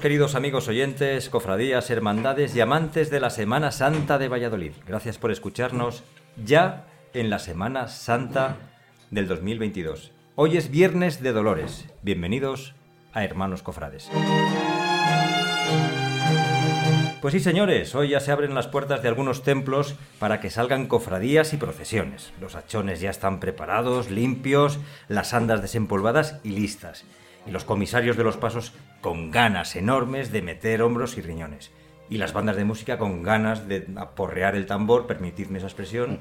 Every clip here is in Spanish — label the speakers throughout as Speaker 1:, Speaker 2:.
Speaker 1: Queridos amigos oyentes, cofradías, hermandades y amantes de la Semana Santa de Valladolid. Gracias por escucharnos ya en la Semana Santa del 2022. Hoy es Viernes de Dolores. Bienvenidos a Hermanos Cofrades. Pues sí, señores, hoy ya se abren las puertas de algunos templos para que salgan cofradías y procesiones. Los hachones ya están preparados, limpios, las andas desempolvadas y listas y los comisarios de los pasos con ganas enormes de meter hombros y riñones. Y las bandas de música con ganas de aporrear el tambor, permitidme esa expresión,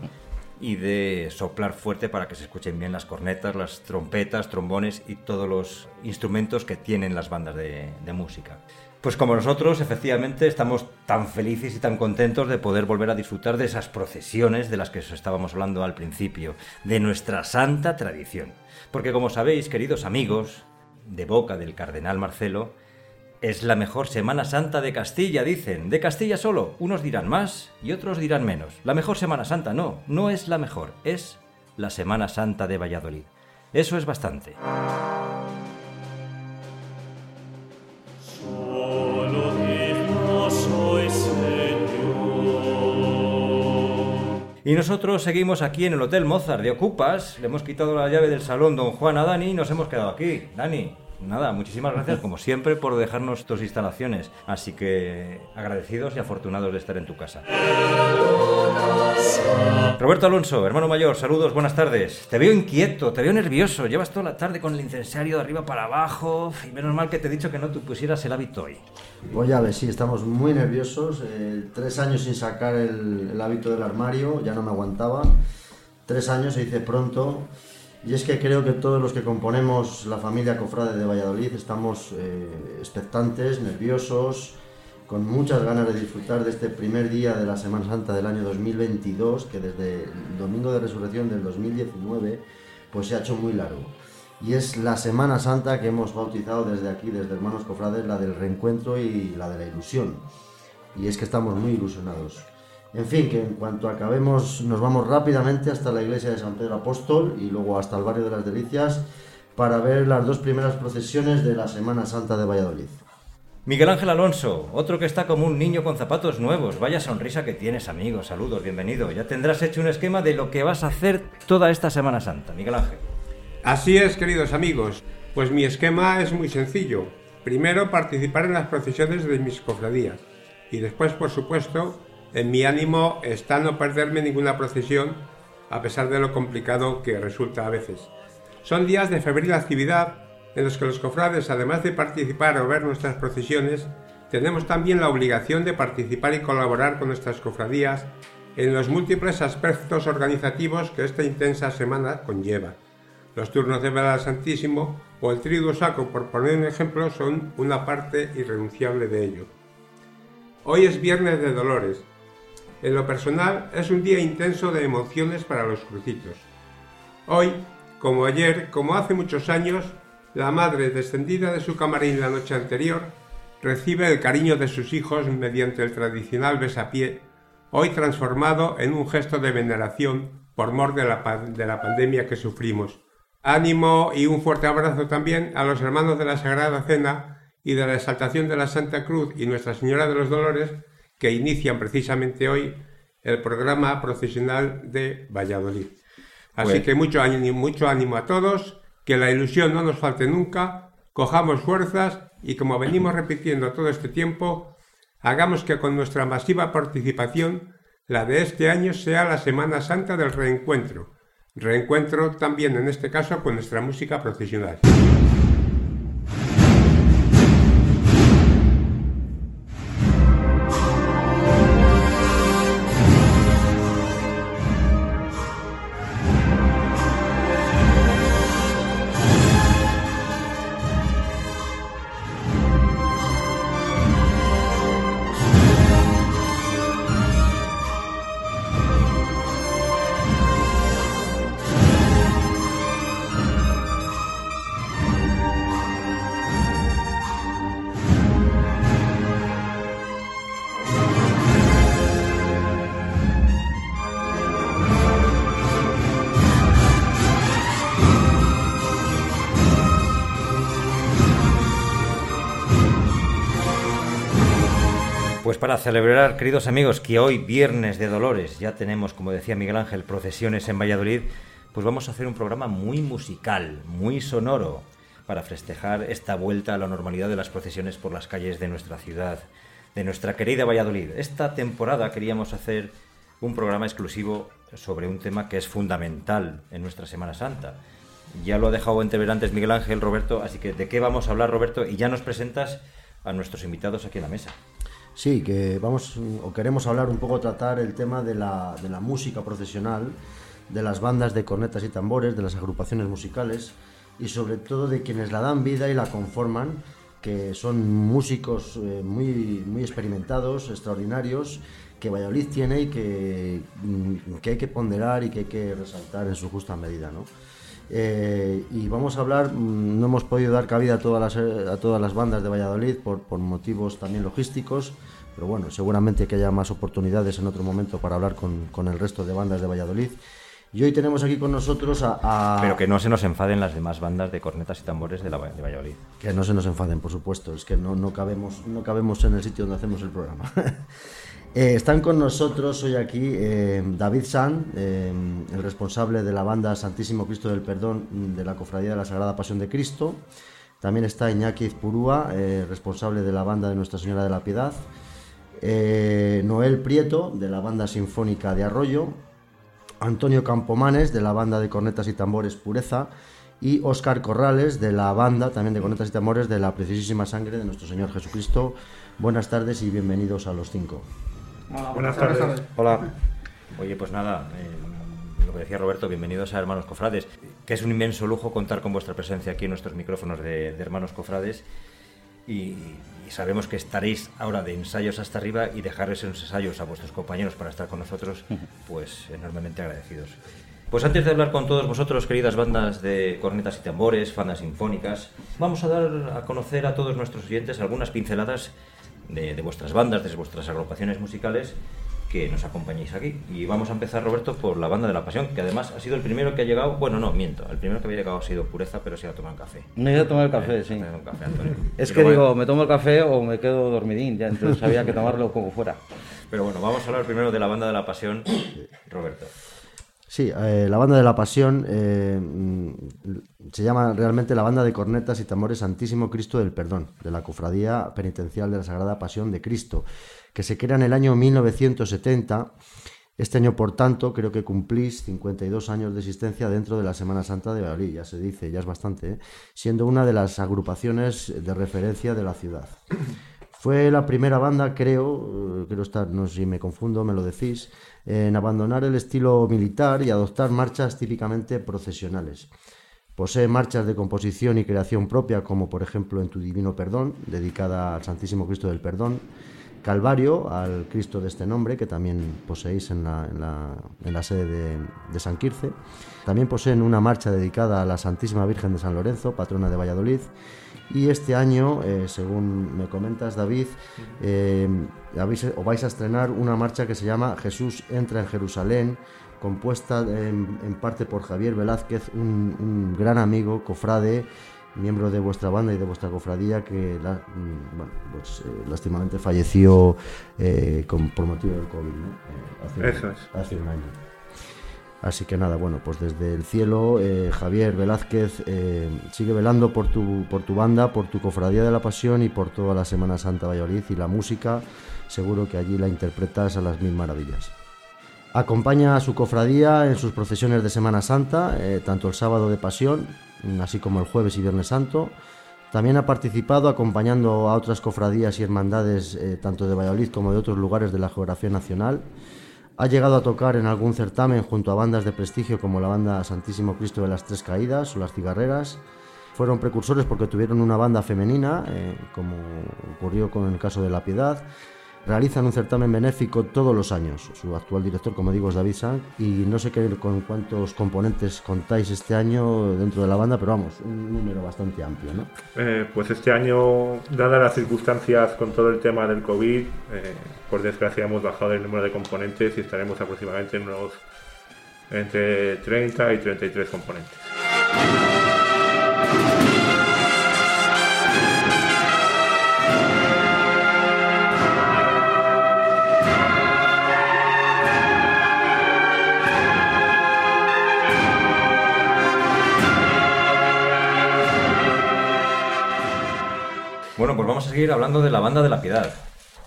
Speaker 1: y de soplar fuerte para que se escuchen bien las cornetas, las trompetas, trombones y todos los instrumentos que tienen las bandas de, de música. Pues como nosotros, efectivamente, estamos tan felices y tan contentos de poder volver a disfrutar de esas procesiones de las que os estábamos hablando al principio, de nuestra santa tradición. Porque como sabéis, queridos amigos, de boca del cardenal Marcelo, es la mejor Semana Santa de Castilla, dicen. De Castilla solo. Unos dirán más y otros dirán menos. La mejor Semana Santa no, no es la mejor, es la Semana Santa de Valladolid. Eso es bastante. Y nosotros seguimos aquí en el Hotel Mozart de Ocupas. Le hemos quitado la llave del salón don Juan a Dani y nos hemos quedado aquí. Dani, nada, muchísimas gracias como siempre por dejarnos tus instalaciones. Así que agradecidos y afortunados de estar en tu casa. Roberto Alonso, hermano mayor, saludos, buenas tardes. Te veo inquieto, te veo nervioso. Llevas toda la tarde con el incensario de arriba para abajo. Y menos mal que te he dicho que no te pusieras el hábito hoy.
Speaker 2: Pues ya ves, sí, estamos muy nerviosos. Eh, tres años sin sacar el, el hábito del armario, ya no me aguantaba. Tres años se dice pronto. Y es que creo que todos los que componemos la familia Cofrade de Valladolid estamos eh, expectantes, nerviosos, con muchas ganas de disfrutar de este primer día de la Semana Santa del año 2022, que desde el domingo de resurrección del 2019 pues se ha hecho muy largo. Y es la Semana Santa que hemos bautizado desde aquí, desde Hermanos Cofrades, la del reencuentro y la de la ilusión. Y es que estamos muy ilusionados. En fin, que en cuanto acabemos nos vamos rápidamente hasta la iglesia de San Pedro Apóstol y luego hasta el barrio de las Delicias para ver las dos primeras procesiones de la Semana Santa de Valladolid.
Speaker 1: Miguel Ángel Alonso, otro que está como un niño con zapatos nuevos. Vaya sonrisa que tienes, amigo. Saludos, bienvenido. Ya tendrás hecho un esquema de lo que vas a hacer toda esta Semana Santa. Miguel Ángel.
Speaker 3: Así es, queridos amigos. Pues mi esquema es muy sencillo. Primero, participar en las procesiones de mis cofradías. Y después, por supuesto, en mi ánimo está no perderme ninguna procesión, a pesar de lo complicado que resulta a veces. Son días de febril actividad en los que los cofrades, además de participar o ver nuestras procesiones, tenemos también la obligación de participar y colaborar con nuestras cofradías en los múltiples aspectos organizativos que esta intensa semana conlleva. Los turnos de vela Santísimo o el triduo saco, por poner un ejemplo, son una parte irrenunciable de ello. Hoy es Viernes de Dolores. En lo personal es un día intenso de emociones para los crucitos. Hoy, como ayer, como hace muchos años, la madre, descendida de su camarín la noche anterior, recibe el cariño de sus hijos mediante el tradicional besapié, hoy transformado en un gesto de veneración por mor de la, de la pandemia que sufrimos. Ánimo y un fuerte abrazo también a los hermanos de la Sagrada Cena y de la Exaltación de la Santa Cruz y Nuestra Señora de los Dolores, que inician precisamente hoy el programa procesional de Valladolid. Así que mucho ánimo, mucho ánimo a todos, que la ilusión no nos falte nunca, cojamos fuerzas y como venimos repitiendo todo este tiempo, hagamos que con nuestra masiva participación, la de este año sea la Semana Santa del Reencuentro. Reencuentro también en este caso con nuestra música procesional.
Speaker 1: Pues para celebrar, queridos amigos, que hoy, viernes de Dolores, ya tenemos, como decía Miguel Ángel, procesiones en Valladolid, pues vamos a hacer un programa muy musical, muy sonoro, para festejar esta vuelta a la normalidad de las procesiones por las calles de nuestra ciudad, de nuestra querida Valladolid. Esta temporada queríamos hacer un programa exclusivo sobre un tema que es fundamental en nuestra Semana Santa. Ya lo ha dejado entrever antes Miguel Ángel, Roberto, así que ¿de qué vamos a hablar, Roberto? Y ya nos presentas a nuestros invitados aquí en la mesa.
Speaker 2: Sí, que vamos o queremos hablar un poco, tratar el tema de la, de la música profesional, de las bandas de cornetas y tambores, de las agrupaciones musicales y sobre todo de quienes la dan vida y la conforman, que son músicos eh, muy, muy experimentados, extraordinarios, que Valladolid tiene y que, mm, que hay que ponderar y que hay que resaltar en su justa medida. ¿no? Eh, y vamos a hablar, mm, no hemos podido dar cabida a todas las, eh, a todas las bandas de Valladolid por, por motivos también logísticos, pero bueno, seguramente que haya más oportunidades en otro momento para hablar con, con el resto de bandas de Valladolid. Y hoy tenemos aquí con nosotros a... a-
Speaker 1: Pero que no se nos enfaden las demás bandas de cornetas y tambores de, la, de Valladolid.
Speaker 2: Que no se nos enfaden, por supuesto, es que no, no, cabemos, no cabemos en el sitio donde hacemos el programa. Eh, están con nosotros hoy aquí eh, David San, eh, el responsable de la banda Santísimo Cristo del Perdón de la Cofradía de la Sagrada Pasión de Cristo. También está Iñaki Izpurúa, responsable de la banda de Nuestra Señora de la Piedad. Noel Prieto, de la banda sinfónica de Arroyo. Antonio Campomanes, de la banda de cornetas y tambores Pureza, y Óscar Corrales, de la banda también de cornetas y tambores de la Preciosísima Sangre de nuestro Señor Jesucristo. Buenas tardes y bienvenidos a los cinco.
Speaker 3: Buenas tardes.
Speaker 1: Hola. Oye, pues nada, eh, lo que decía Roberto, bienvenidos a Hermanos Cofrades, que es un inmenso lujo contar con vuestra presencia aquí en nuestros micrófonos de, de Hermanos Cofrades. Y, y sabemos que estaréis ahora de ensayos hasta arriba y dejar esos ensayos a vuestros compañeros para estar con nosotros, pues enormemente agradecidos. Pues antes de hablar con todos vosotros, queridas bandas de cornetas y tambores, bandas sinfónicas, vamos a dar a conocer a todos nuestros oyentes algunas pinceladas de, de vuestras bandas, de vuestras agrupaciones musicales que nos acompañéis aquí. Y vamos a empezar, Roberto, por la banda de la Pasión, que además ha sido el primero que ha llegado. Bueno, no, miento. El primero que había llegado ha sido Pureza, pero se ha tomado un café.
Speaker 4: Me he ido a tomar el café,
Speaker 1: Eh,
Speaker 4: sí.
Speaker 1: un café, Antonio.
Speaker 4: Es que digo, me tomo el café o me quedo dormidín, ya entonces había que tomarlo como fuera.
Speaker 1: Pero bueno, vamos a hablar primero de la banda de la Pasión, Roberto.
Speaker 2: Sí, eh, la banda de la Pasión eh, mm, se llama realmente la banda de cornetas y tambores Santísimo Cristo del Perdón, de la Cofradía Penitencial de la Sagrada Pasión de Cristo, que se crea en el año 1970. Este año, por tanto, creo que cumplís 52 años de existencia dentro de la Semana Santa de Valladolid, ya se dice, ya es bastante, ¿eh? siendo una de las agrupaciones de referencia de la ciudad. Fue la primera banda, creo, eh, creo estar, no sé si me confundo, me lo decís, en abandonar el estilo militar y adoptar marchas típicamente procesionales. Posee marchas de composición y creación propia, como por ejemplo en Tu Divino Perdón, dedicada al Santísimo Cristo del Perdón, Calvario, al Cristo de este nombre, que también poseéis en la, sede de, de San Quirce. También poseen una marcha dedicada a la Santísima Virgen de San Lorenzo, patrona de Valladolid. Y este año, eh, según me comentas, David, eh, habéis, o vais a estrenar una marcha que se llama Jesús entra en Jerusalén, compuesta en, en parte por Javier Velázquez, un, un gran amigo, cofrade, miembro de vuestra banda y de vuestra cofradía, que la- mm, bueno, pues, eh, lástimamente falleció con- por motivo del COVID, ¿no? Hace un año. Así que nada, bueno, pues desde el cielo, eh, Javier Velázquez eh, sigue velando por tu, por tu banda, por tu cofradía de la pasión y por toda la Semana Santa Valladolid y la música, seguro que allí la interpretas a las mil maravillas. Acompaña a su cofradía en sus procesiones de Semana Santa, eh, tanto el sábado de Pasión, así como el jueves y Viernes Santo. También ha participado acompañando a otras cofradías y hermandades, tanto de Valladolid como de otros lugares de la geografía nacional. Ha llegado a tocar en algún certamen junto a bandas de prestigio como la banda Santísimo Cristo de las Tres Caídas o las Cigarreras. Fueron precursores porque tuvieron una banda femenina, eh, como ocurrió con el caso de La Piedad. Realizan un certamen benéfico todos los años. Su actual director, como digo, es David Sanz. Y no sé qué, con cuántos componentes contáis este año dentro de la banda, pero vamos, un número bastante amplio, ¿no?
Speaker 5: Eh, pues este año, dadas las circunstancias con todo el tema del COVID, eh, por desgracia hemos bajado el número de componentes y estaremos aproximadamente en unos entre 30 y 33 componentes.
Speaker 1: Vamos a seguir hablando de la banda de la piedad.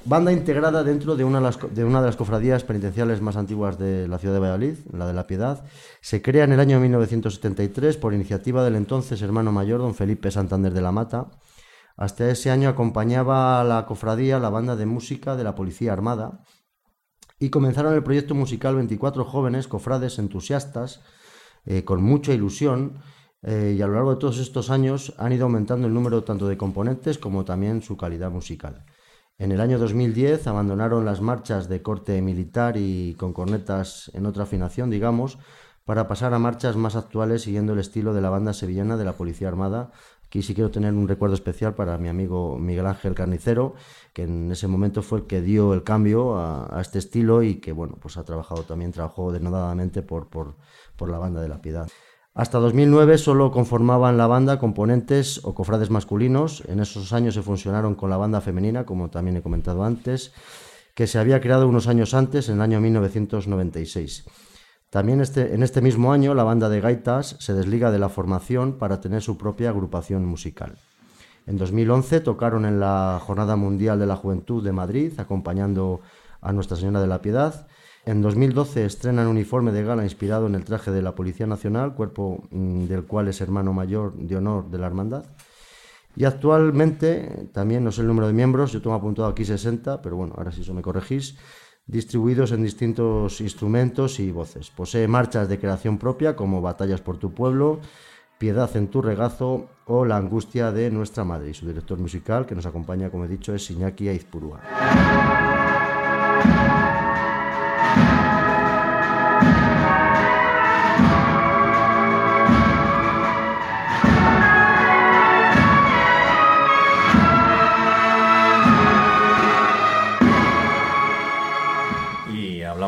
Speaker 2: Banda integrada dentro de una, de las, cofradías penitenciales más antiguas de la ciudad de Valladolid, la de la Piedad. Se crea en el año 1973 por iniciativa del entonces hermano mayor, don Felipe Santander de la Mata. Hasta ese año acompañaba a la cofradía la banda de música de la Policía Armada y comenzaron el proyecto musical 24 jóvenes cofrades entusiastas eh, con mucha ilusión eh, y a lo largo de todos estos años han ido aumentando el número tanto de componentes como también su calidad musical. En el año 2010 abandonaron las marchas de corte militar y con cornetas en otra afinación, digamos, para pasar a marchas más actuales siguiendo el estilo de la banda sevillana de la Policía Armada. Aquí sí quiero tener un recuerdo especial para mi amigo Miguel Ángel Carnicero, que en ese momento fue el que dio el cambio a, este estilo y que bueno, pues ha trabajado también, trabajó denodadamente por, por, por la banda de la Piedad. Hasta 2009 solo conformaban la banda componentes o cofrades masculinos. En esos años se fusionaron con la banda femenina, como también he comentado antes, que se había creado unos años antes, en el año 1996. También este, en este mismo año la banda de gaitas se desliga de la formación para tener su propia agrupación musical. En 2011 tocaron en la Jornada Mundial de la Juventud de Madrid, acompañando a Nuestra Señora de la Piedad. En 2012 estrenan uniforme de gala inspirado en el traje de la Policía Nacional, cuerpo mm, del cual es hermano mayor de honor de la Hermandad. Y actualmente, también no sé el número de miembros, yo tengo apuntado aquí 60, pero bueno, ahora si eso me corregís, distribuidos en distintos instrumentos y voces. Posee marchas de creación propia como Batallas por tu pueblo, Piedad en tu regazo o La angustia de nuestra madre. Y su director musical, que nos acompaña, como he dicho, es Iñaki Aizpurúa.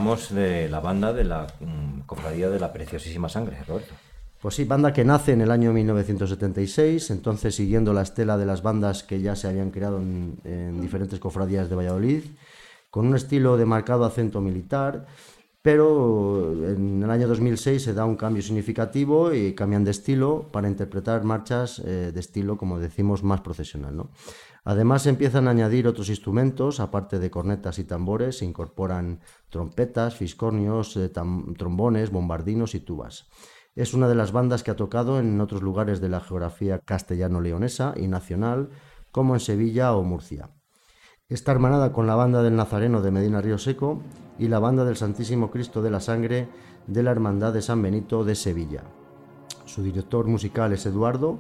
Speaker 1: Hablamos de la banda de la mm, Cofradía de la Preciosísima Sangre, Roberto.
Speaker 2: Pues sí, banda que nace en el año 1976, entonces siguiendo la estela de las bandas que ya se habían creado en, en diferentes cofradías de Valladolid, con un estilo de marcado acento militar, pero en el año 2006 se da un cambio significativo y cambian de estilo para interpretar marchas eh, de estilo, como decimos, más profesional. ¿no? Además empiezan a añadir otros instrumentos, aparte de cornetas y tambores, se incorporan trompetas, fiscornios, eh, trombones, bombardinos y tubas. Es una de las bandas que ha tocado en otros lugares de la geografía castellano-leonesa y nacional, como en Sevilla o Murcia. Está hermanada con la banda del Nazareno de Medina Río Seco y la banda del Santísimo Cristo de la Sangre de la Hermandad de San Benito de Sevilla. Su director musical es Eduardo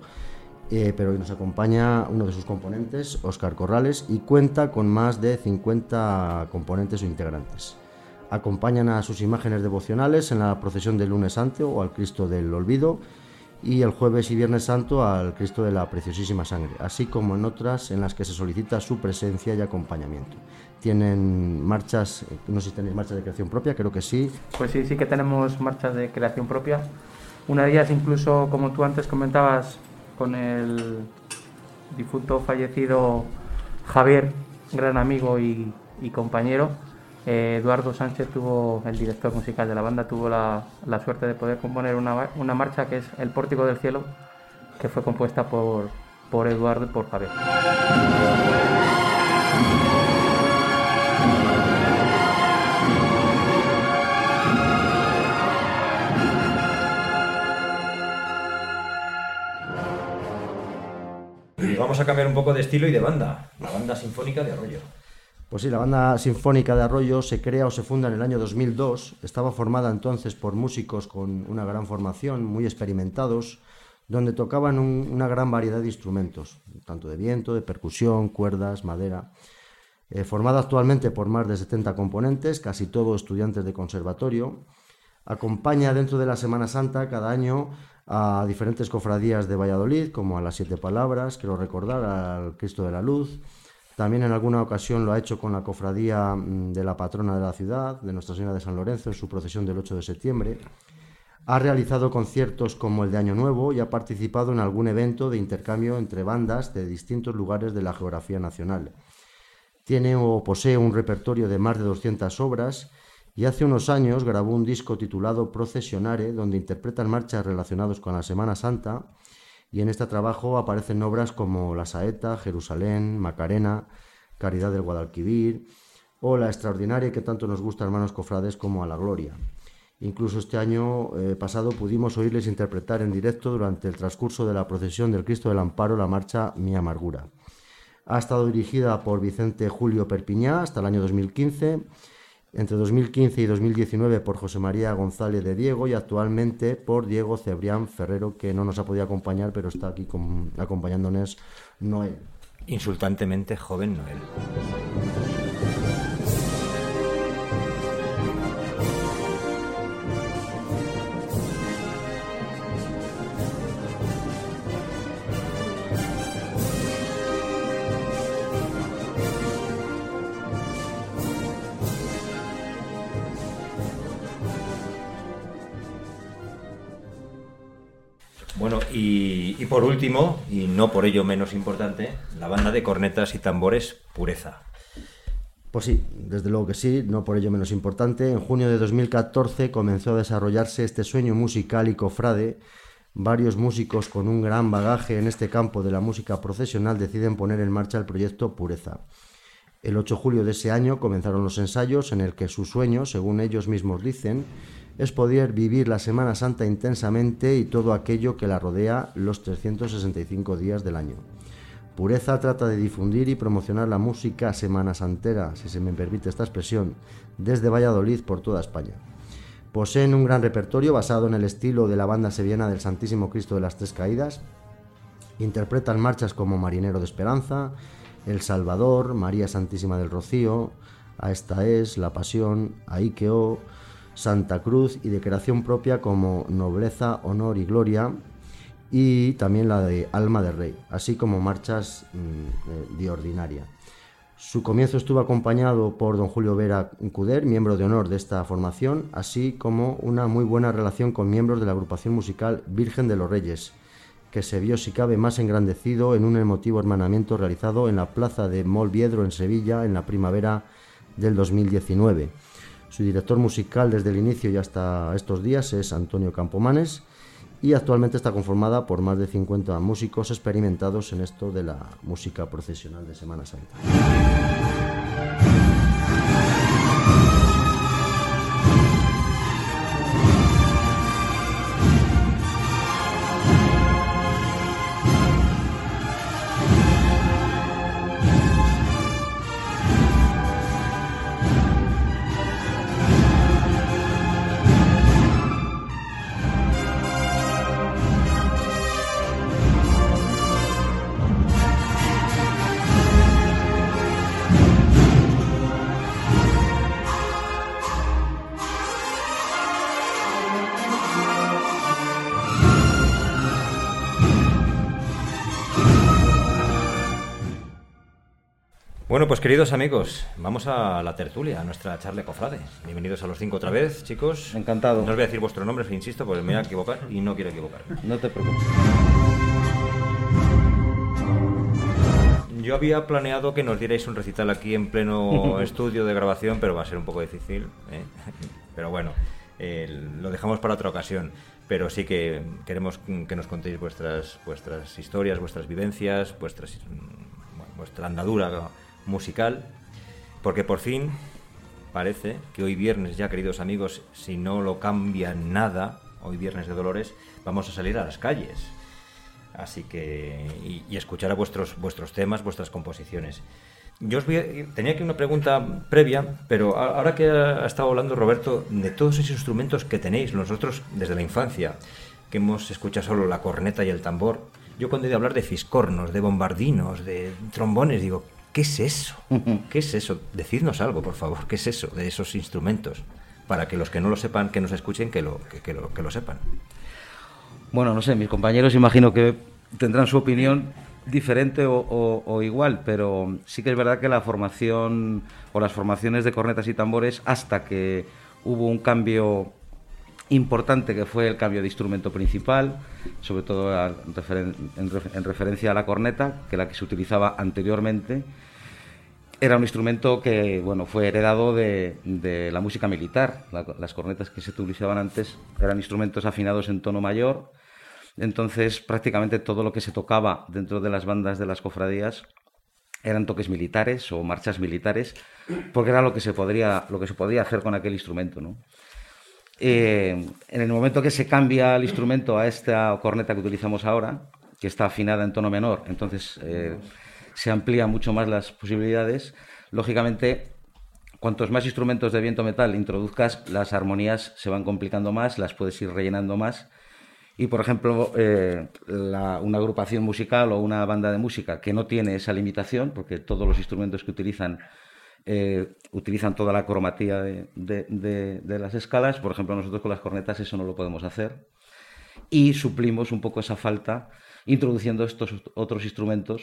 Speaker 2: eh, pero hoy nos acompaña uno de sus componentes, Óscar Corrales, y cuenta con más de 50 componentes o integrantes. Acompañan a sus imágenes devocionales en la procesión del lunes santo o al Cristo del Olvido y el jueves y viernes santo al Cristo de la Preciosísima Sangre, así como en otras en las que se solicita su presencia y acompañamiento. Tienen marchas, no sé si tenéis marchas de creación propia, creo que sí.
Speaker 6: Pues sí, sí que tenemos marchas de creación propia. Una de ellas incluso, como tú antes comentabas, con el difunto fallecido Javier, gran amigo y, compañero, eh, Eduardo Sánchez tuvo, el director musical de la banda, tuvo la, la suerte de poder componer una, una, marcha que es El Pórtico del Cielo, que fue compuesta por, por Eduardo y por Javier.
Speaker 1: Vamos a cambiar un poco de estilo y de banda, la banda sinfónica de Arroyo.
Speaker 2: Pues sí, la banda sinfónica de Arroyo se crea o se funda en el año 2002. Estaba formada entonces por músicos con una gran formación, muy experimentados, donde tocaban un, una gran variedad de instrumentos, tanto de viento, de percusión, cuerdas, madera. Eh, formada actualmente por más de 70 componentes, casi todos estudiantes de conservatorio. Acompaña dentro de la Semana Santa cada año a diferentes cofradías de Valladolid, como a las Siete Palabras, quiero recordar, al Cristo de la Luz. También en alguna ocasión lo ha hecho con la cofradía de la patrona de la ciudad, de Nuestra Señora de San Lorenzo, en su procesión del 8 de septiembre. Ha realizado conciertos como el de Año Nuevo y ha participado en algún evento de intercambio entre bandas de distintos lugares de la geografía nacional. Tiene o posee un repertorio de más de 200 obras y hace unos años grabó un disco titulado Procesionare, donde interpretan marchas relacionadas con la Semana Santa, y en este trabajo aparecen obras como La Saeta, Jerusalén, Macarena, Caridad del Guadalquivir, o la extraordinaria que tanto nos gusta, hermanos cofrades, como A la Gloria. Incluso este año eh, pasado pudimos oírles interpretar en directo durante el transcurso de la procesión del Cristo del Amparo la marcha Mi Amargura. Ha estado dirigida por Vicente Julio Perpiñá hasta el año 2015 entre 2015 y 2019 por José María González de Diego y actualmente por Diego Cebrián Ferrero, que no nos ha podido acompañar, pero está aquí acompañándonos Noel.
Speaker 1: Insultantemente joven Noel. Y, por último, y no por ello menos importante, la banda de cornetas y tambores Pureza.
Speaker 2: Pues sí, desde luego que sí, no por ello menos importante. En junio de 2014 comenzó a desarrollarse este sueño musical y cofrade. Varios músicos con un gran bagaje en este campo de la música procesional deciden poner en marcha el proyecto Pureza. El 8 de julio de ese año comenzaron los ensayos en el que su sueño, según ellos mismos dicen, es poder vivir la Semana Santa intensamente y todo aquello que la rodea los 365 días del año. Pureza trata de difundir y promocionar la música semana santera, si se me permite esta expresión, desde Valladolid por toda España. Poseen un gran repertorio basado en el estilo de la banda sevillana del Santísimo Cristo de las Tres Caídas. Interpretan marchas como Marinero de Esperanza, El Salvador, María Santísima del Rocío, A esta es, La Pasión, Ahí que o, Santa Cruz y de creación propia como Nobleza, Honor y Gloria y también la de Alma de Rey, así como marchas mmm, de ordinaria. Su comienzo estuvo acompañado por don Julio Vera Cuder, miembro de honor de esta formación, así como una muy buena relación con miembros de la agrupación musical Virgen de los Reyes, que se vio si cabe más engrandecido en un emotivo hermanamiento realizado en la plaza de Molviedro en Sevilla en la primavera del 2019. Su director musical desde el inicio y hasta estos días es Antonio Campomanes y actualmente está conformada por más de 50 músicos experimentados en esto de la música procesional de Semana Santa.
Speaker 1: Queridos amigos, vamos a la tertulia, a nuestra charla cofrade. Bienvenidos a los cinco otra vez, chicos.
Speaker 4: Encantado.
Speaker 1: No os voy a decir vuestro nombre, insisto, porque me voy a equivocar y no quiero equivocar.
Speaker 4: No te preocupes.
Speaker 1: Yo había planeado que nos dierais un recital aquí en pleno estudio de grabación, pero va a ser un poco difícil. ¿eh? Pero bueno, eh, lo dejamos para otra ocasión. Pero sí que queremos que nos contéis vuestras, vuestras historias, vuestras vivencias, vuestras, mm, bueno, vuestra andadura musical, porque por fin parece que hoy viernes ya, queridos amigos, si no lo cambia nada, hoy viernes de Dolores, vamos a salir a las calles. Así que, y, escuchar a vuestros, vuestros temas, vuestras composiciones. Yo os voy a- tenía aquí una pregunta previa, pero ahora que ha estado hablando Roberto de todos esos instrumentos que tenéis, nosotros desde la infancia, que hemos escuchado solo la corneta y el tambor, yo cuando he de hablar de fiscornos, de bombardinos, de trombones, digo, ¿qué es eso? ¿Qué es eso? Decidnos algo, por favor, ¿qué es eso de esos instrumentos? Para que los que no lo sepan, que nos escuchen, que lo, que, que lo, que lo sepan.
Speaker 4: Bueno, no sé, mis compañeros imagino que tendrán su opinión diferente o, o- o igual, pero sí que es verdad que la formación o las formaciones de cornetas y tambores, hasta que hubo un cambio importante que fue el cambio de instrumento principal, sobre todo referen- en, en referencia a la corneta, que la que se utilizaba anteriormente, era un instrumento que bueno fue heredado de, de la música militar. La- las cornetas que se utilizaban antes eran instrumentos afinados en tono mayor. Entonces, prácticamente todo lo que se tocaba dentro de las bandas de las cofradías eran toques militares o marchas militares, porque era lo que se podría, lo que se podía hacer con aquel instrumento. ¿no? Eh, en el momento que se cambia el instrumento a esta corneta que utilizamos ahora, que está afinada en tono menor, entonces eh, se amplían mucho más las posibilidades. Lógicamente, cuantos más instrumentos de viento metal introduzcas, las armonías se van complicando más, las puedes ir rellenando más. Y, por ejemplo, eh, una agrupación musical o una banda de música que no tiene esa limitación, porque todos los instrumentos que utilizan eh, utilizan toda la cromatía de las escalas. Por ejemplo, nosotros con las cornetas eso no lo podemos hacer. Y suplimos un poco esa falta introduciendo estos otros instrumentos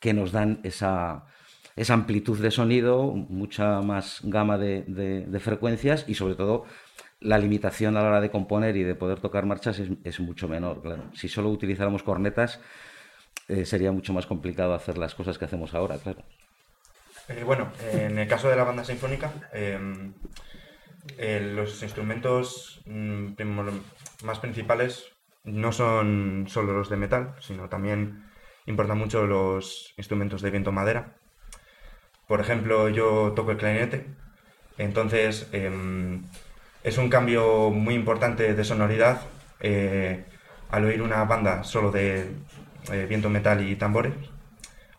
Speaker 4: Que nos dan esa, esa amplitud de sonido, mucha más gama de, de- frecuencias y sobre todo la limitación a la hora de componer y de poder tocar marchas es, mucho menor, claro. Si solo utilizáramos cornetas eh, sería mucho más complicado hacer las cosas que hacemos ahora, claro.
Speaker 7: Eh, bueno, en el caso de la banda sinfónica, eh, eh, los instrumentos mm, más principales no son solo los de metal, sino también importan mucho los instrumentos de viento madera. Por ejemplo, yo toco el clarinete, entonces em, es un cambio muy importante de sonoridad eh, al oír una banda solo de eh, viento metal y tambores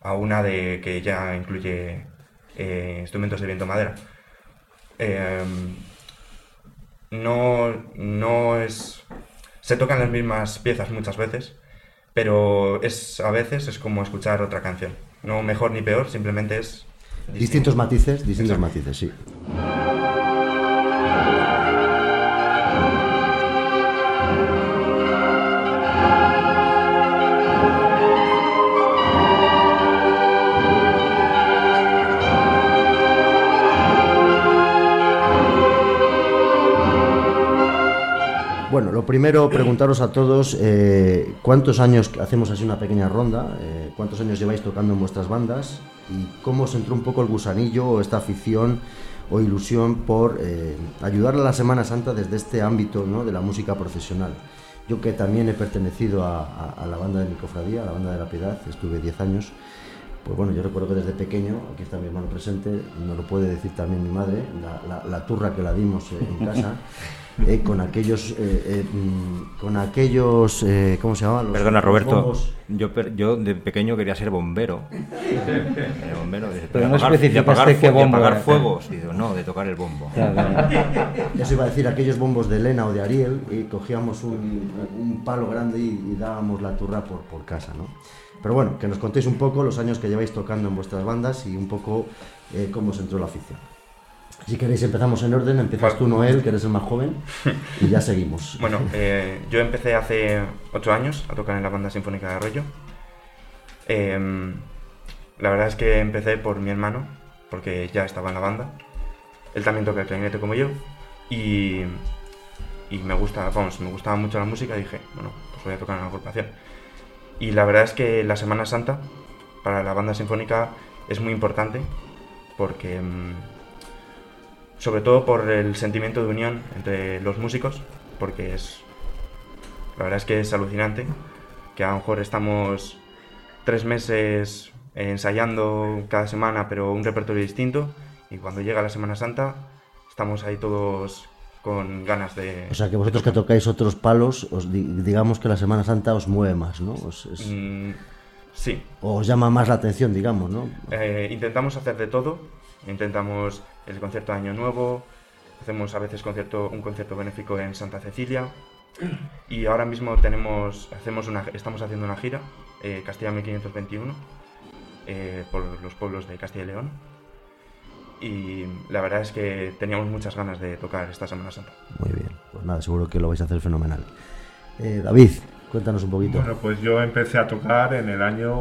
Speaker 7: a una de que ya incluye eh, instrumentos de viento madera. Em, no, no es. Se tocan las mismas piezas muchas veces, pero es a veces es como escuchar otra canción. No mejor ni peor, simplemente es.
Speaker 2: Distintos matices, distintos matices, sí. Bueno, lo primero, preguntaros a todos eh, cuántos años hacemos así una pequeña ronda, eh, cuántos años lleváis tocando en vuestras bandas y cómo os entró un poco el gusanillo o esta afición o ilusión por eh, ayudar a la Semana Santa desde este ámbito ¿no? de la música profesional. Yo que también he pertenecido a, a- la banda de mi cofradía, a la banda de la Piedad, estuve 10 años, pues bueno, yo recuerdo que desde pequeño, aquí está mi hermano presente, no lo puede decir también mi madre, la, la- la turra que la dimos eh, en casa, eh, con aquellos, eh, eh, mm, con aquellos, eh, ¿cómo se llamaban?
Speaker 1: Perdona, Roberto. Yo, per- yo de pequeño quería ser bombero. Era bombero de,
Speaker 4: Pero
Speaker 1: de
Speaker 4: no
Speaker 1: apagar- de
Speaker 4: especificaste
Speaker 1: apagar
Speaker 4: qué
Speaker 1: fu- de
Speaker 4: bombo
Speaker 1: apagar
Speaker 4: era.
Speaker 1: fuegos. Digo, no, de tocar el bombo.
Speaker 2: Eso iba a decir, aquellos bombos de Elena o de Ariel, y cogíamos un, un palo grande y, y dábamos la turra por, por casa, ¿no? Pero bueno, que nos contéis un poco los años que lleváis tocando en vuestras bandas y un poco eh, cómo os entró la afición. Si queréis empezamos en orden, empiezas tú Noel, que eres el más joven, y ya seguimos.
Speaker 7: Bueno, eh, yo empecé hace ocho años a tocar en la banda sinfónica de Arroyo. Em, la verdad es que empecé por mi hermano, porque ya estaba en la banda. Él también toca el clarinete como yo. Y, y me gusta, vamos, me gustaba mucho la música y dije, bueno, pues voy a tocar en una agrupación. Y la verdad es que la Semana Santa para la banda sinfónica es muy importante porque mm, sobre todo por el sentimiento de unión entre los músicos, porque es la verdad es que es alucinante que a lo mejor estamos tres meses ensayando cada semana, pero un repertorio distinto, y cuando llega la Semana Santa estamos ahí todos con ganas de...
Speaker 2: O sea, que vosotros que tocáis otros palos, os di- digamos que la Semana Santa os mueve más, ¿no? Os, es-
Speaker 7: Mm, sí.
Speaker 2: o os llama más la atención, digamos, ¿no?
Speaker 7: Eh, intentamos hacer de todo. Intentamos el concierto de Año Nuevo. Hacemos a veces concierto, un concierto benéfico en Santa Cecilia. Y ahora mismo tenemos, hacemos una, estamos haciendo una gira, eh, Castilla 1521, eh, por los pueblos de Castilla y León. Y la verdad es que teníamos muchas ganas de tocar esta Semana Santa.
Speaker 2: Muy bien, pues nada, seguro que lo vais a hacer fenomenal. Eh, David, cuéntanos un poquito.
Speaker 5: Bueno, pues yo empecé a tocar en el año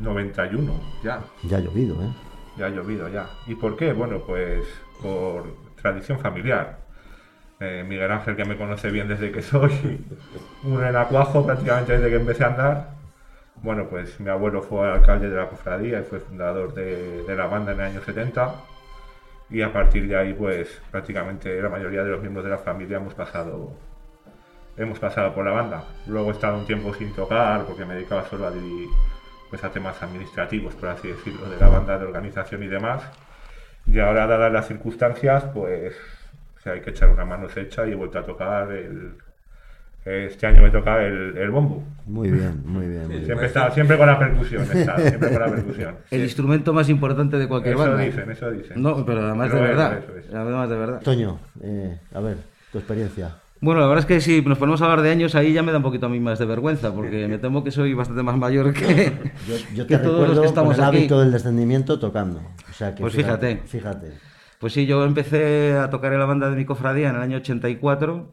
Speaker 5: 91, ya.
Speaker 2: Ya ha llovido, ¿eh?
Speaker 5: Ya ha llovido, ya. ¿Y por qué? Bueno, pues por tradición familiar. Eh, Miguel Ángel, que me conoce bien desde que soy un renacuajo prácticamente desde que empecé a andar. Bueno, pues mi abuelo fue alcalde de la cofradía y fue fundador de, de la banda en el año 70. Y a partir de ahí, pues prácticamente la mayoría de los miembros de la familia hemos pasado, hemos pasado por la banda. Luego he estado un tiempo sin tocar porque me dedicaba solo a, pues, temas administrativos, por así decirlo, de la banda de organización y demás. Y ahora, dadas las circunstancias, pues o hay que echar una mano hecha y he vuelto a tocar el... Este año me toca el, el bombo.
Speaker 2: Muy bien, muy bien. muy bien.
Speaker 5: Siempre, está, siempre con la percusión, está, siempre con la percusión.
Speaker 4: El instrumento más importante de cualquier
Speaker 5: Eso
Speaker 4: banda.
Speaker 5: dicen, eso dicen.
Speaker 4: No, pero además
Speaker 5: Pero
Speaker 4: de
Speaker 5: eso,
Speaker 4: verdad.
Speaker 5: eso es.
Speaker 4: Además de verdad.
Speaker 2: Toño, eh, a ver, tu experiencia.
Speaker 4: Bueno, la verdad es que si nos ponemos a hablar de años, ahí ya me da un poquito a mí más de vergüenza, porque me temo que soy bastante más mayor que,
Speaker 2: Yo, yo
Speaker 4: que
Speaker 2: te
Speaker 4: todos los que estamos
Speaker 2: con el
Speaker 4: aquí.
Speaker 2: hábito del descendimiento tocando. O sea que
Speaker 4: Pues fíjate.
Speaker 2: Fíjate.
Speaker 4: Pues sí, yo empecé a tocar en la banda de mi cofradía en el año 84.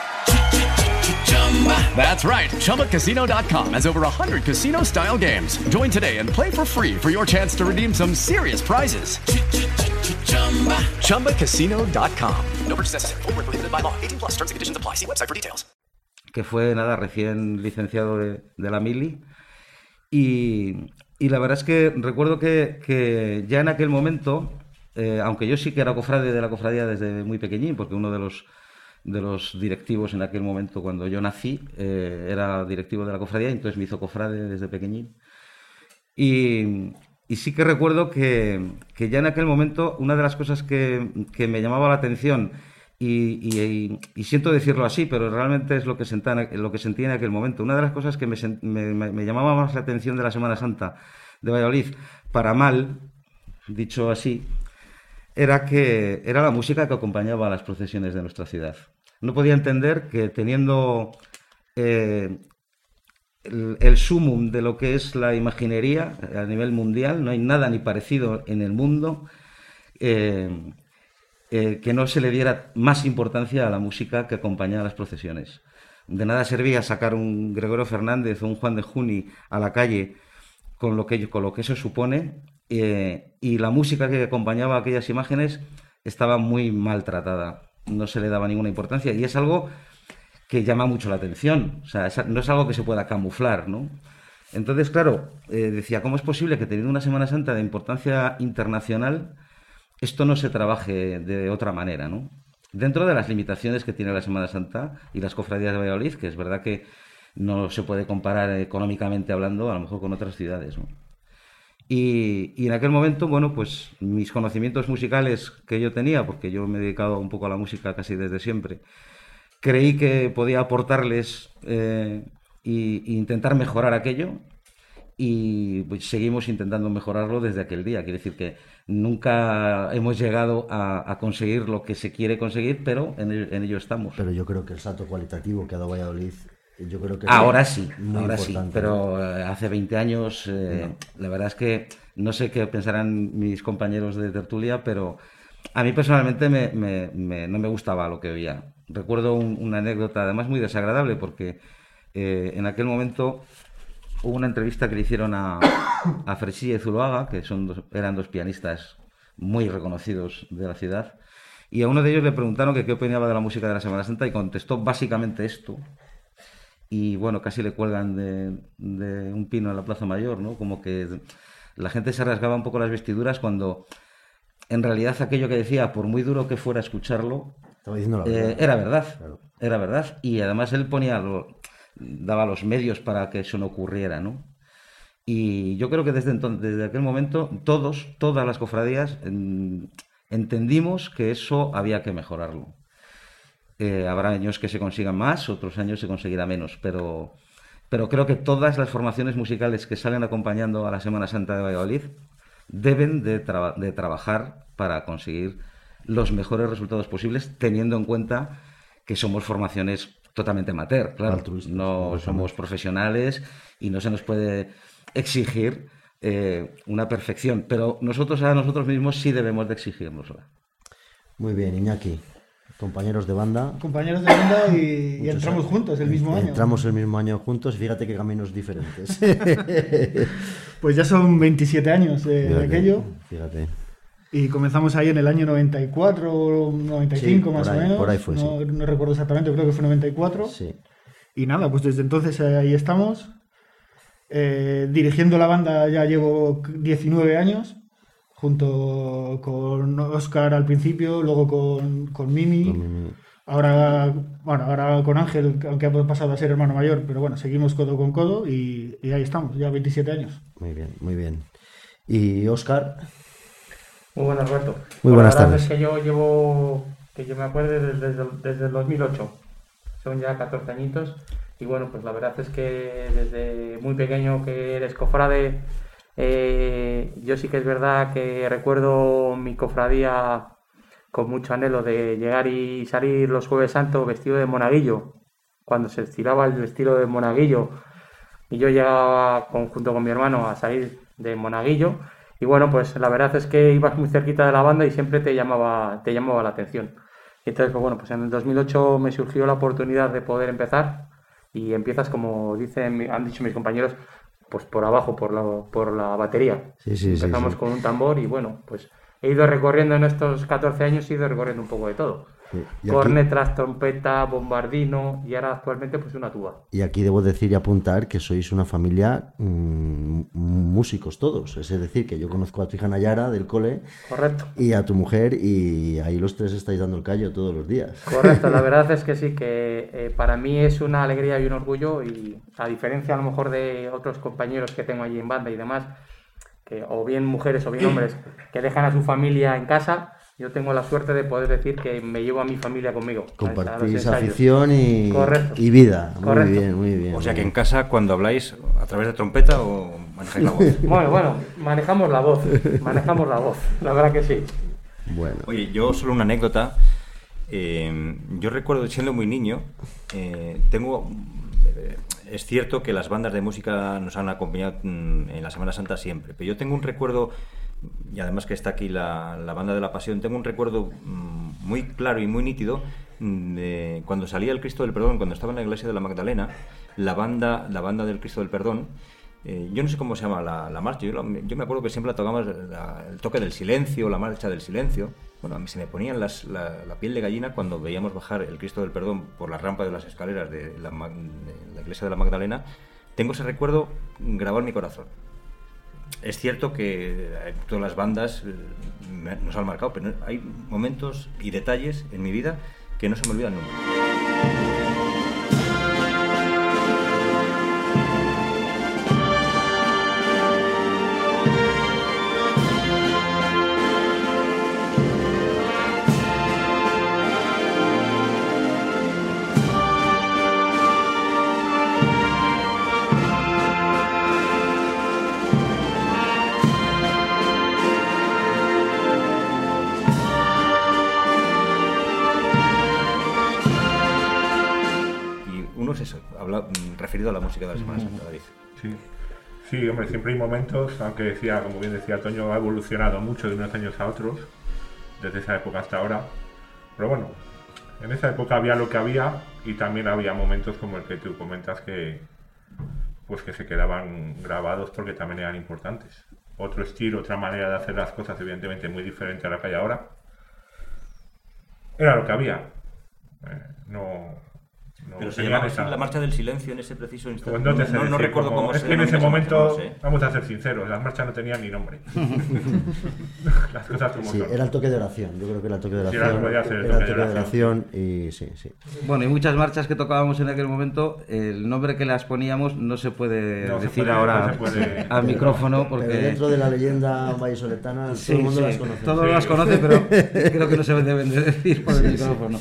Speaker 8: That's right, ChumbaCasino.com has over 100 casino style games. Join today and play for free for your chance to redeem some serious prizes. ChumbaCasino.com. No purchase necessary, Void where prohibited by law, 18 plus terms and conditions apply. See website for details.
Speaker 4: que fue nada, recién licenciado de, la Mili. Y, la verdad es que recuerdo que, que ya en aquel momento, eh, aunque yo sí que era cofrade de la cofradía desde muy pequeñín, porque uno de los, de los directivos en aquel momento, cuando yo nací, eh, era directivo de la cofradía, entonces me hizo cofrade desde pequeñín. Y, y sí que recuerdo que, que ya en aquel momento una de las cosas que, que me llamaba la atención y, y- siento decirlo así, pero realmente es lo que, sentía en, lo que sentía en aquel momento. Una de las cosas que me- me- me llamaba más la atención de la Semana Santa de Valladolid, para mal, dicho así, era que era la música que acompañaba a las procesiones de nuestra ciudad. No podía entender que teniendo eh, el, sumum de lo que es la imaginería a nivel mundial, no hay nada ni parecido en el mundo, eh, eh, que no se le diera más importancia a la música que acompañaba a las procesiones. De nada servía sacar un Gregorio Fernández o un Juan de Juni a la calle con lo que, con lo que eso supone eh, y la música que acompañaba aquellas imágenes estaba muy maltratada, no se le daba ninguna importancia y es algo que llama mucho la atención, o sea, no es algo que se pueda camuflar, ¿no? Entonces, claro, eh, decía, ¿cómo es posible que teniendo una Semana Santa de importancia internacional, esto no se trabaje de otra manera, ¿no? Dentro de las limitaciones que tiene la Semana Santa y las cofradías de Valladolid, que es verdad que no se puede comparar económicamente hablando a lo mejor con otras ciudades, ¿no? Y, y en aquel momento, bueno, pues mis conocimientos musicales que yo tenía, porque yo me he dedicado un poco a la música casi desde siempre, creí que podía aportarles eh, y intentar mejorar aquello y pues, seguimos intentando mejorarlo desde aquel día. Quiere decir que nunca hemos llegado a, a conseguir lo que se quiere conseguir, pero en ello, en ello estamos.
Speaker 2: Pero yo creo que el salto cualitativo que ha dado Valladolid, yo creo que
Speaker 4: Ahora sí, ahora sí,
Speaker 2: importante.
Speaker 4: pero eh, hace 20 años, eh, la verdad es que no sé qué pensarán mis compañeros de tertulia, pero a mí personalmente me- me- me- no me gustaba lo que oía. Recuerdo un- una anécdota, además muy desagradable, porque eh, en aquel momento hubo una entrevista que le hicieron a, a Fresilla y Zuloaga, que son dos- eran dos pianistas muy reconocidos de la ciudad, y a uno de ellos le preguntaron que qué opinaba de la música de la Semana Santa y contestó básicamente esto, y bueno, casi le cuelgan de, de un pino en la Plaza Mayor, ¿no? Como que la gente se rasgaba un poco las vestiduras cuando en realidad aquello que decía, por muy duro que fuera escucharlo,
Speaker 2: Estaba diciendo la
Speaker 4: eh,
Speaker 2: verdad.
Speaker 4: era verdad, era verdad. Y además él ponía, lo- daba los medios para que eso no ocurriera, ¿no? Y yo creo que desde entonces, desde aquel momento, todos, todas las cofradías, en- entendimos que eso había que mejorarlo. Eh, habrá años que se consigan más, otros años se conseguirá menos, pero, pero creo que todas las formaciones musicales que salen acompañando a la Semana Santa de Valladolid deben de, traba- de trabajar para conseguir los mejores resultados posibles, teniendo en cuenta que somos formaciones totalmente amateur, claro, no somos profesionales y no se nos puede exigir eh, una perfección, pero nosotros a nosotros mismos sí debemos de exigirnosla.
Speaker 2: Muy bien, Iñaki. Compañeros de banda.
Speaker 9: Compañeros de banda y, y entramos
Speaker 2: años.
Speaker 9: juntos el mismo año.
Speaker 2: Entramos el mismo año juntos, fíjate que caminos diferentes.
Speaker 9: Pues ya son 27 años de, de aquello.
Speaker 2: Fíjate.
Speaker 9: Y comenzamos ahí en el año 94 o 95
Speaker 2: Sí,
Speaker 9: más o menos.
Speaker 2: por ahí fue,
Speaker 9: no, no recuerdo exactamente, creo que fue 94.
Speaker 2: Sí.
Speaker 9: Y nada, pues desde entonces eh, ahí estamos. Eh, dirigiendo la banda ya llevo 19 años, junto con Oscar al principio, luego con, con Mimi. Ahora, bueno, ahora con Ángel, aunque ha pasado a ser hermano mayor, pero bueno, seguimos codo con codo y, y ahí estamos, ya 27 años.
Speaker 2: Muy bien, muy bien. Y Oscar,
Speaker 6: Muy buenas, Roberto.
Speaker 2: Muy buenas
Speaker 6: la verdad
Speaker 2: tardes.
Speaker 6: es que yo llevo, que yo me acuerde desde, desde, desde el 2008. Son ya 14 añitos. Y bueno, pues la verdad es que desde muy pequeño que eres cofrade, eh, yo sí que es verdad que recuerdo mi cofradía con mucho anhelo de llegar y salir los jueves santos vestido de monaguillo. Cuando se estiraba el estilo de monaguillo. Y yo llegaba con- junto con mi hermano a salir de Monaguillo. Y bueno pues la verdad es que ibas muy cerquita de la banda y siempre te llamaba te llamaba la atención. Entonces pues bueno pues en el 2008 me surgió la oportunidad de poder empezar. Y empiezas como dicen han dicho mis compañeros pues por abajo por la por la batería
Speaker 2: Sí, sí, sí,
Speaker 6: empezamos
Speaker 2: sí.
Speaker 6: con un tambor y bueno pues he ido recorriendo en estos 14 años he ido recorriendo un poco de todo
Speaker 2: Sí,
Speaker 6: cornetas trompeta bombardino y ahora actualmente pues una tuba
Speaker 2: y aquí debo decir y apuntar que sois una familia mm, músicos todos. Es decir, que yo conozco a tu hija Nayara del cole
Speaker 6: correcto
Speaker 2: y a tu mujer y ahí los tres estáis dando el callo todos los días.
Speaker 6: Correcto, la verdad es que sí, que eh, para mí es una alegría y un orgullo y a diferencia a lo mejor de otros compañeros que tengo allí en banda y demás, que o bien mujeres o bien hombres que dejan a su familia en casa, yo tengo la suerte de poder decir que me llevo a mi familia conmigo.
Speaker 2: Compartís afición y, vida. Muy
Speaker 6: Correcto.
Speaker 2: bien, muy bien.
Speaker 1: O sea
Speaker 2: muy
Speaker 1: que en casa, cuando habláis, ¿a través de trompeta o manejáis la voz?
Speaker 6: Bueno, bueno, manejamos la voz, manejamos la voz, la verdad que sí.
Speaker 2: Bueno.
Speaker 1: Oye, yo solo una anécdota. Eh, yo recuerdo siendo muy niño, eh, tengo. eh, es cierto que las bandas de música nos han acompañado mm, en la Semana Santa siempre, pero yo tengo un recuerdo, y además que está aquí la, la banda de la Pasión, tengo un recuerdo mm, muy claro y muy nítido mm, de cuando salía el Cristo del Perdón, cuando estaba en la iglesia de la Magdalena, la banda, la banda del Cristo del Perdón. eh, yo no sé cómo se llama la, marcha, yo, me acuerdo que siempre la el toque del silencio, la marcha del silencio. Bueno, a mí se me ponían la, la piel de gallina cuando veíamos bajar el Cristo del Perdón por la rampa de las escaleras de la, de la iglesia de la Magdalena. Tengo ese recuerdo grabado en mi corazón. Es cierto que eh, todas las bandas eh, nos han marcado, pero hay momentos y detalles en mi vida que no se me olvidan nunca. La música de la Semana Santa, David.
Speaker 5: Sí. Sí, hombre, siempre hay momentos, aunque decía, como bien decía Toño, ha evolucionado mucho de unos años a otros, desde esa época hasta ahora. Pero bueno, en esa época había lo que había y también había momentos como el que tú comentas que pues que se quedaban grabados porque también eran importantes. Otro estilo, otra manera de hacer las cosas, evidentemente muy diferente a la que hay ahora. Era lo que había. Eh, no, no
Speaker 1: Pero se llamaba así la marcha del silencio en ese preciso instante.
Speaker 5: pues no te sé
Speaker 1: no, no
Speaker 5: decir
Speaker 1: recuerdo
Speaker 5: cómo-
Speaker 1: cómo
Speaker 5: Es
Speaker 1: se
Speaker 5: que en ese momento,
Speaker 1: sé.
Speaker 5: vamos a ser sinceros, las marchas no tenían ni nombre. las cosas como
Speaker 2: Sí,
Speaker 5: son.
Speaker 2: era el toque de oración. Yo creo que era el toque de
Speaker 5: Sí,
Speaker 2: oración.
Speaker 5: era- podía ser el
Speaker 2: era el
Speaker 5: toque de
Speaker 2: toque de oración y sí, sí.
Speaker 4: Bueno, y muchas marchas que tocábamos en aquel momento, el nombre que las poníamos no se puede
Speaker 5: No se
Speaker 4: decir
Speaker 5: puede-
Speaker 4: ahora
Speaker 5: puede-
Speaker 4: al micrófono porque...
Speaker 2: Pero dentro de la leyenda vallisoletana
Speaker 4: Sí,
Speaker 2: todo el mundo
Speaker 4: sí,
Speaker 2: las conoce.
Speaker 4: Todos las conocen, pero creo que no se deben de decir por el
Speaker 2: Sí, sí.
Speaker 4: micrófono.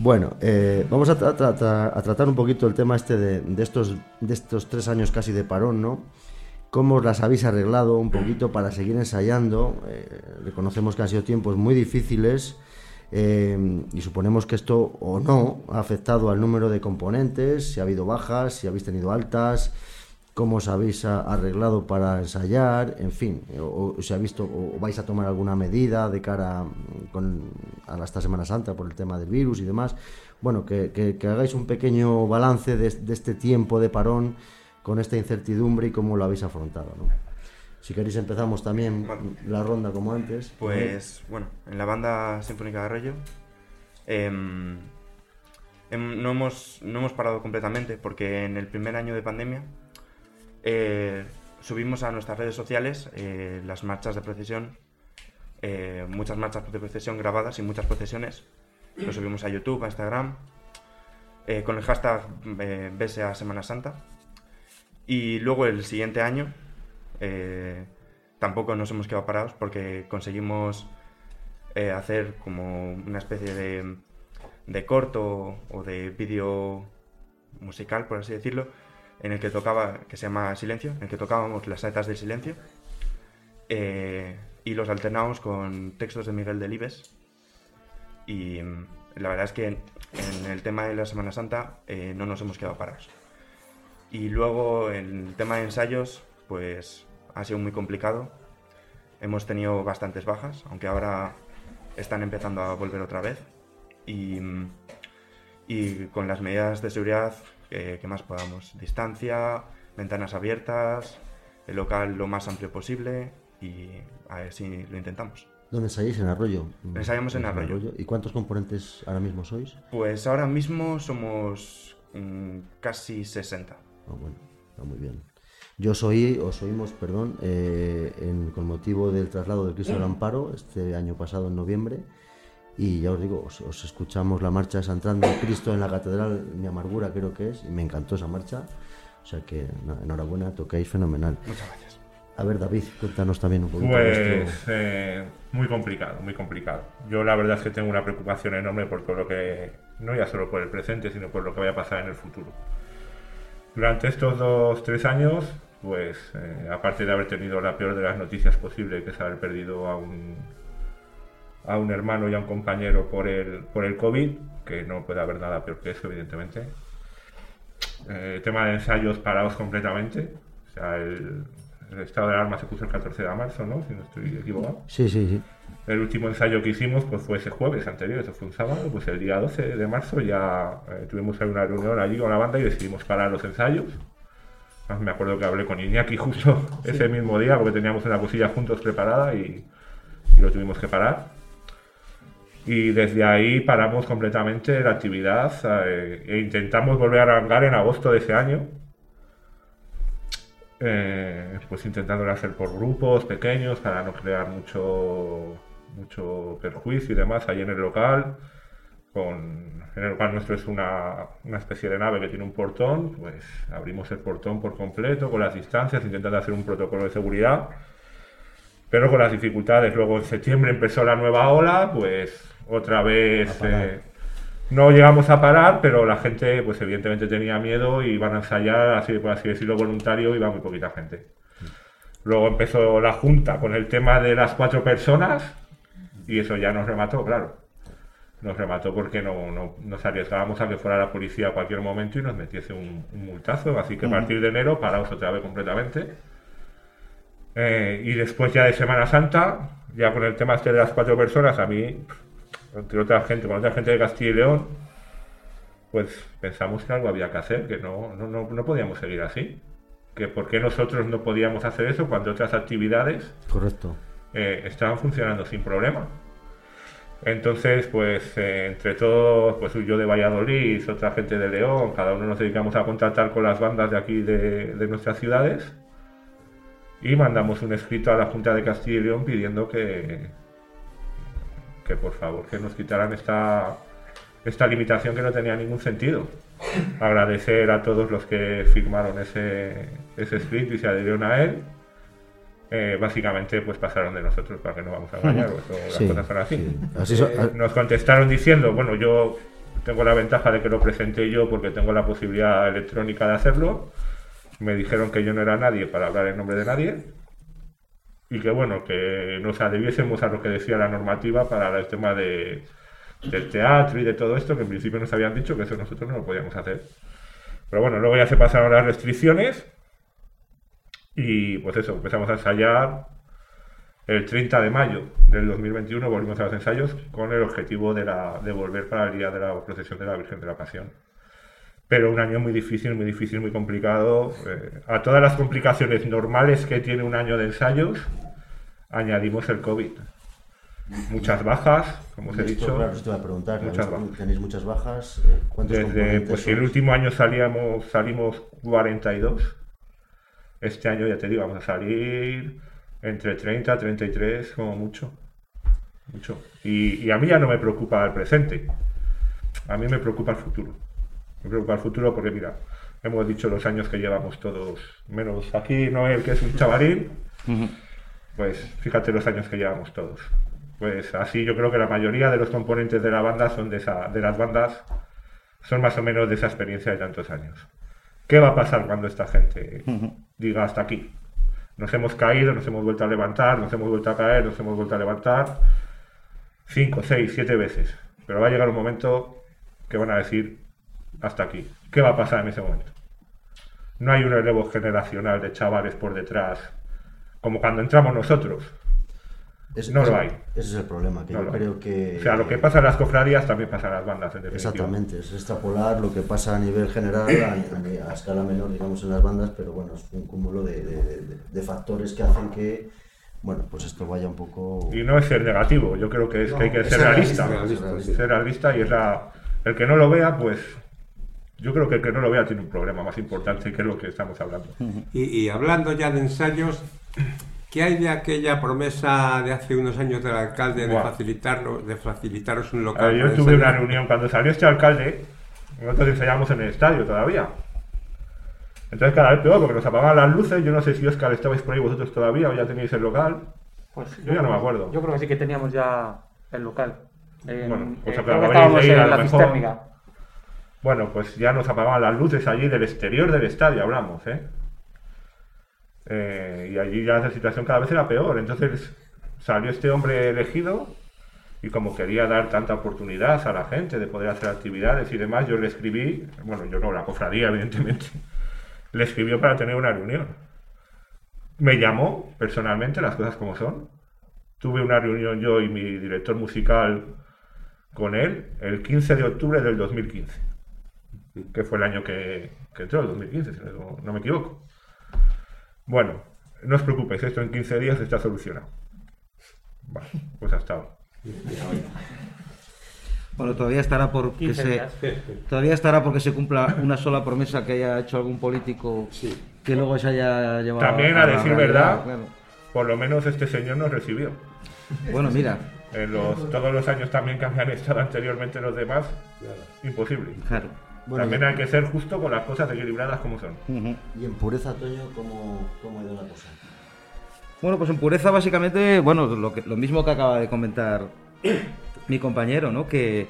Speaker 2: Bueno, eh, vamos a, tra- tra- tra- a tratar un poquito el tema este de, de estos, de estos tres años casi de parón, ¿no? ¿Cómo las habéis arreglado un poquito para seguir ensayando? Eh, reconocemos que han sido tiempos muy difíciles eh, y suponemos que esto o no ha afectado al número de componentes, si ha habido bajas, si habéis tenido altas, cómo os habéis a- arreglado para ensayar, en fin, o, o si ha visto o vais a tomar alguna medida de cara mm, con, a esta Semana Santa por el tema del virus y demás. Bueno, que, que- que hagáis un pequeño balance de, de este tiempo de parón con esta incertidumbre y cómo lo habéis afrontado. ¿no? Si queréis empezamos también la ronda como antes.
Speaker 7: Pues bueno, en la banda Sinfónica de Arroyo em, no, hemos, no hemos parado completamente porque en el primer año de pandemia eh, subimos a nuestras redes sociales eh, las marchas de procesión, eh, muchas marchas de procesión grabadas y muchas procesiones. Lo subimos a YouTube, a Instagram, con el hashtag BSA Semana Santa. Y luego el siguiente año tampoco nos hemos quedado parados porque conseguimos hacer como una especie de, de corto o de vídeo musical, por así decirlo, en el que tocaba, que se llama Silencio, en el que tocábamos las saetas del silencio eh, y los alternábamos con textos de Miguel Delibes. Y mm, la verdad es que en, en el tema de la Semana Santa eh, no nos hemos quedado parados. Y luego en el tema de ensayos, pues ha sido muy complicado. Hemos tenido bastantes bajas, aunque ahora están empezando a volver otra vez. Y, mm, y con las medidas de seguridad eh, que más podamos. Distancia, ventanas abiertas, el local lo más amplio posible y a ver si lo intentamos.
Speaker 2: ¿Dónde ensayáis? En Arroyo.
Speaker 7: Ensayamos en Arroyo.
Speaker 2: ¿Y cuántos componentes ahora mismo sois?
Speaker 7: Pues ahora mismo somos mm, casi 60.
Speaker 2: Ah, bueno, está muy bien. Yo soy, os oímos, perdón, eh, en- con motivo del traslado del Cristo del Amparo, este año pasado en noviembre, y ya os digo, os, os escuchamos la marcha de Santrán del Cristo en la Catedral, mi amargura creo que es, y me encantó esa marcha, o sea que enhorabuena, tocáis fenomenal.
Speaker 7: Muchas gracias.
Speaker 2: A ver, David, cuéntanos también un poquito
Speaker 5: Pues
Speaker 2: vuestro-
Speaker 5: eh, muy complicado, muy complicado. Yo la verdad es que tengo una preocupación enorme por todo lo que, no ya solo por el presente, sino por lo que vaya a pasar en el futuro. Durante estos dos, tres años, pues eh, aparte de haber tenido la peor de las noticias posible, que es haber perdido a un, a un hermano y a un compañero por el, por el COVID, que no puede haber nada peor que eso, evidentemente. Eh, tema de ensayos parados completamente. O sea, el, el estado de alarma se puso el 14 de marzo, ¿no? Si no estoy equivocado.
Speaker 2: Sí, sí, sí.
Speaker 5: El último ensayo que hicimos pues fue ese jueves anterior, eso fue un sábado, pues el día 12 de marzo ya eh, tuvimos una reunión allí con la banda y decidimos parar los ensayos. Además, me acuerdo que hablé con Iñaki justo ese mismo día porque teníamos una cosilla juntos preparada y, y lo tuvimos que parar. Y desde ahí paramos completamente la actividad e intentamos volver a arrancar en agosto de ese año. Eh, pues intentándolo hacer por grupos pequeños para no crear mucho, mucho perjuicio y demás ahí en el local. Con, en el local nuestro es una, una especie de nave que tiene un portón, pues abrimos el portón por completo con las distancias, intentando hacer un protocolo de seguridad. Pero con las dificultades, luego en septiembre empezó la nueva ola, pues otra vez eh, no llegamos a parar, pero la gente, pues evidentemente tenía miedo y iban a ensayar, así por así decirlo, voluntario, iba muy poquita gente. Luego empezó la junta con el tema de las cuatro personas y eso ya nos remató, claro. Nos remató porque no, no- nos arriesgábamos a que fuera la policía a cualquier momento y nos metiese un, un multazo. Así que a partir de enero parados otra vez completamente. Eh, y después ya de Semana Santa, ya con el tema este de las cuatro personas, a mí, entre otra gente, con otra gente de Castilla y León, pues pensamos que algo había que hacer, que no, no, no, no podíamos seguir así. Que por qué nosotros no podíamos hacer eso cuando otras actividades
Speaker 2: Correcto.
Speaker 5: eh, estaban funcionando sin problema. Entonces, pues eh, entre todos, pues yo de Valladolid, otra gente de León, cada uno nos dedicamos a contactar con las bandas de aquí de, de nuestras ciudades y mandamos un escrito a la Junta de Castilla y León pidiendo que, que por favor que nos quitaran esta, esta limitación que no tenía ningún sentido. Agradecer a todos los que firmaron ese, ese escrito y se adhirieron a él. Eh, básicamente pues pasaron de nosotros para que no vamos a engañar, las cosas son así.
Speaker 2: sí. Así so-
Speaker 5: Eh, nos contestaron diciendo, bueno, yo tengo la ventaja de que lo presenté yo porque tengo la posibilidad electrónica de hacerlo. Me dijeron que yo no era nadie para hablar en nombre de nadie y que bueno, que nos adhebiésemos a lo que decía la normativa para el tema de, del teatro y de todo esto, que en principio nos habían dicho que eso nosotros no lo podíamos hacer. Pero bueno, luego ya se pasaron las restricciones y pues eso, empezamos a ensayar el 30 de mayo del 2021, volvimos a los ensayos con el objetivo de, la, de volver para el día de la procesión de la Virgen de la Pasión. Pero un año muy difícil, muy difícil, muy complicado. eh, a todas las complicaciones normales que tiene un año de ensayos, añadimos el COVID. Muchas bajas, como os he dicho.
Speaker 2: claro, te a preguntar,
Speaker 5: muchas
Speaker 2: ¿habéis-
Speaker 5: bajas.
Speaker 2: tenéis muchas bajas. eh, ¿Cuántos
Speaker 5: Desde, pues si el último año salíamos, salimos 42, este año ya te digo, vamos a salir entre 30 y 33 como mucho. Mucho. Y, y a mí ya no me preocupa el presente, a mí me preocupa el futuro. Me preocupa el futuro porque mira, hemos dicho los años que llevamos todos, menos aquí Noel que es un chavalín, pues fíjate los años que llevamos todos. Pues así yo creo que la mayoría de los componentes de la banda son de, esa, de las bandas, son más o menos de esa experiencia de tantos años. ¿Qué va a pasar cuando esta gente diga hasta aquí? Nos hemos caído, nos hemos vuelto a levantar, nos hemos vuelto a caer, nos hemos vuelto a levantar, cinco, seis, siete veces. Pero va a llegar un momento que van a decir hasta aquí. ¿Qué va a pasar en ese momento? No hay un relevo generacional de chavales por detrás, como cuando entramos nosotros.
Speaker 2: Es-
Speaker 5: no lo hay.
Speaker 2: Ese es el problema, que
Speaker 5: No
Speaker 2: yo
Speaker 5: hay.
Speaker 2: creo que...
Speaker 5: O sea, lo que pasa en las cofradías también pasa en las bandas, en definitiva.
Speaker 2: Exactamente, es extrapolar lo que pasa a nivel general, a, a- a escala menor, digamos, en las bandas, pero bueno, es un cúmulo de, de- de- de factores que hacen que, bueno, pues esto vaya un poco...
Speaker 5: Y no es ser negativo, yo creo que es
Speaker 2: No,
Speaker 5: que hay que ser realista.
Speaker 2: realista, realista,
Speaker 5: Ser realista y es la... El que no lo vea, pues Yo creo que el que no lo vea tiene un problema más importante que lo que estamos hablando.
Speaker 3: Y, y hablando ya de ensayos, ¿qué hay de aquella promesa de hace unos años del alcalde de,
Speaker 5: Buah.
Speaker 3: facilitarlo, de facilitaros un local?
Speaker 5: ver, yo tuve una reunión cuando salió este alcalde, nosotros ensayamos en el estadio todavía. Entonces cada vez peor, porque nos apagaban las luces, yo no sé si Oscar estabais por ahí vosotros todavía o ya teníais el local.
Speaker 6: Pues
Speaker 5: yo ya no me acuerdo.
Speaker 6: Yo creo que sí que teníamos ya el local. En-
Speaker 5: Bueno, pues
Speaker 6: eh, creo que estábamos en la
Speaker 5: mejor. Bueno, pues ya nos apagaban las luces allí del exterior del estadio, hablamos, ¿eh? Eh, y allí ya la situación cada vez era peor. Entonces salió este hombre elegido y como quería dar tanta oportunidad a la gente de poder hacer actividades y demás, yo le escribí, bueno, yo no, la cofradía, evidentemente, le escribió para tener una reunión. Me llamó personalmente, las cosas como son. Tuve una reunión yo y mi director musical con él el 15 de octubre del 2015, que fue el año que, que entró, el 2015, si no, no me equivoco. Bueno, no os preocupéis, esto en 15 días está solucionado. Vale, pues hasta ahora.
Speaker 4: Bueno, todavía estará por que
Speaker 6: 15
Speaker 4: se todavía estará porque se cumpla una sola promesa que haya hecho algún político que luego se haya llevado
Speaker 5: También,
Speaker 4: a
Speaker 5: decir
Speaker 4: realidad,
Speaker 5: verdad,
Speaker 4: claro.
Speaker 5: por lo menos este señor nos recibió.
Speaker 4: Bueno, mira.
Speaker 5: En los, todos los años también que habían estado anteriormente los demás, imposible.
Speaker 4: Claro.
Speaker 5: También hay que ser justo con las cosas equilibradas como son.
Speaker 2: Y en pureza, Toño, ¿cómo, cómo ha ido la cosa?
Speaker 4: Bueno, pues en pureza básicamente, bueno, lo, que, lo mismo que acaba de comentar mi compañero, ¿no? Que,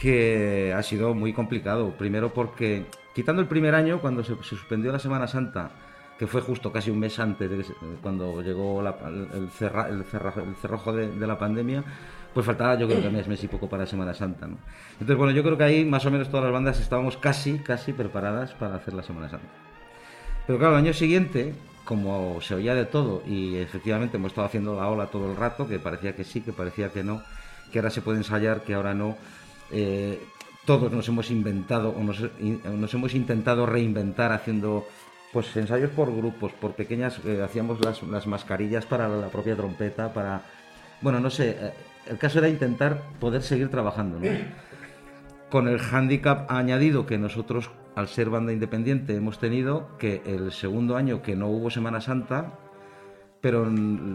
Speaker 4: que ha sido muy complicado. Primero porque, quitando el primer año, cuando se, se suspendió la Semana Santa, que fue justo casi un mes antes de que se- cuando llegó la- el, cerra- el cerra- el cerrojo de, de la pandemia, pues faltaba yo creo que mes, mes y poco para Semana Santa, ¿no? Entonces, bueno, yo creo que ahí más o menos todas las bandas estábamos casi, casi preparadas para hacer la Semana Santa. Pero claro, el año siguiente, como se oía de todo y efectivamente hemos estado haciendo la ola todo el rato, que parecía que sí, que parecía que no, que ahora se puede ensayar, que ahora no, eh, todos nos hemos inventado o nos, in- nos hemos intentado reinventar haciendo pues ensayos por grupos, por pequeñas, eh, hacíamos las, las mascarillas para la propia trompeta, para... Bueno, no sé, eh, el caso era intentar poder seguir trabajando, ¿no? con el hándicap añadido que nosotros, al ser banda independiente, hemos tenido que el segundo año que no hubo Semana Santa, pero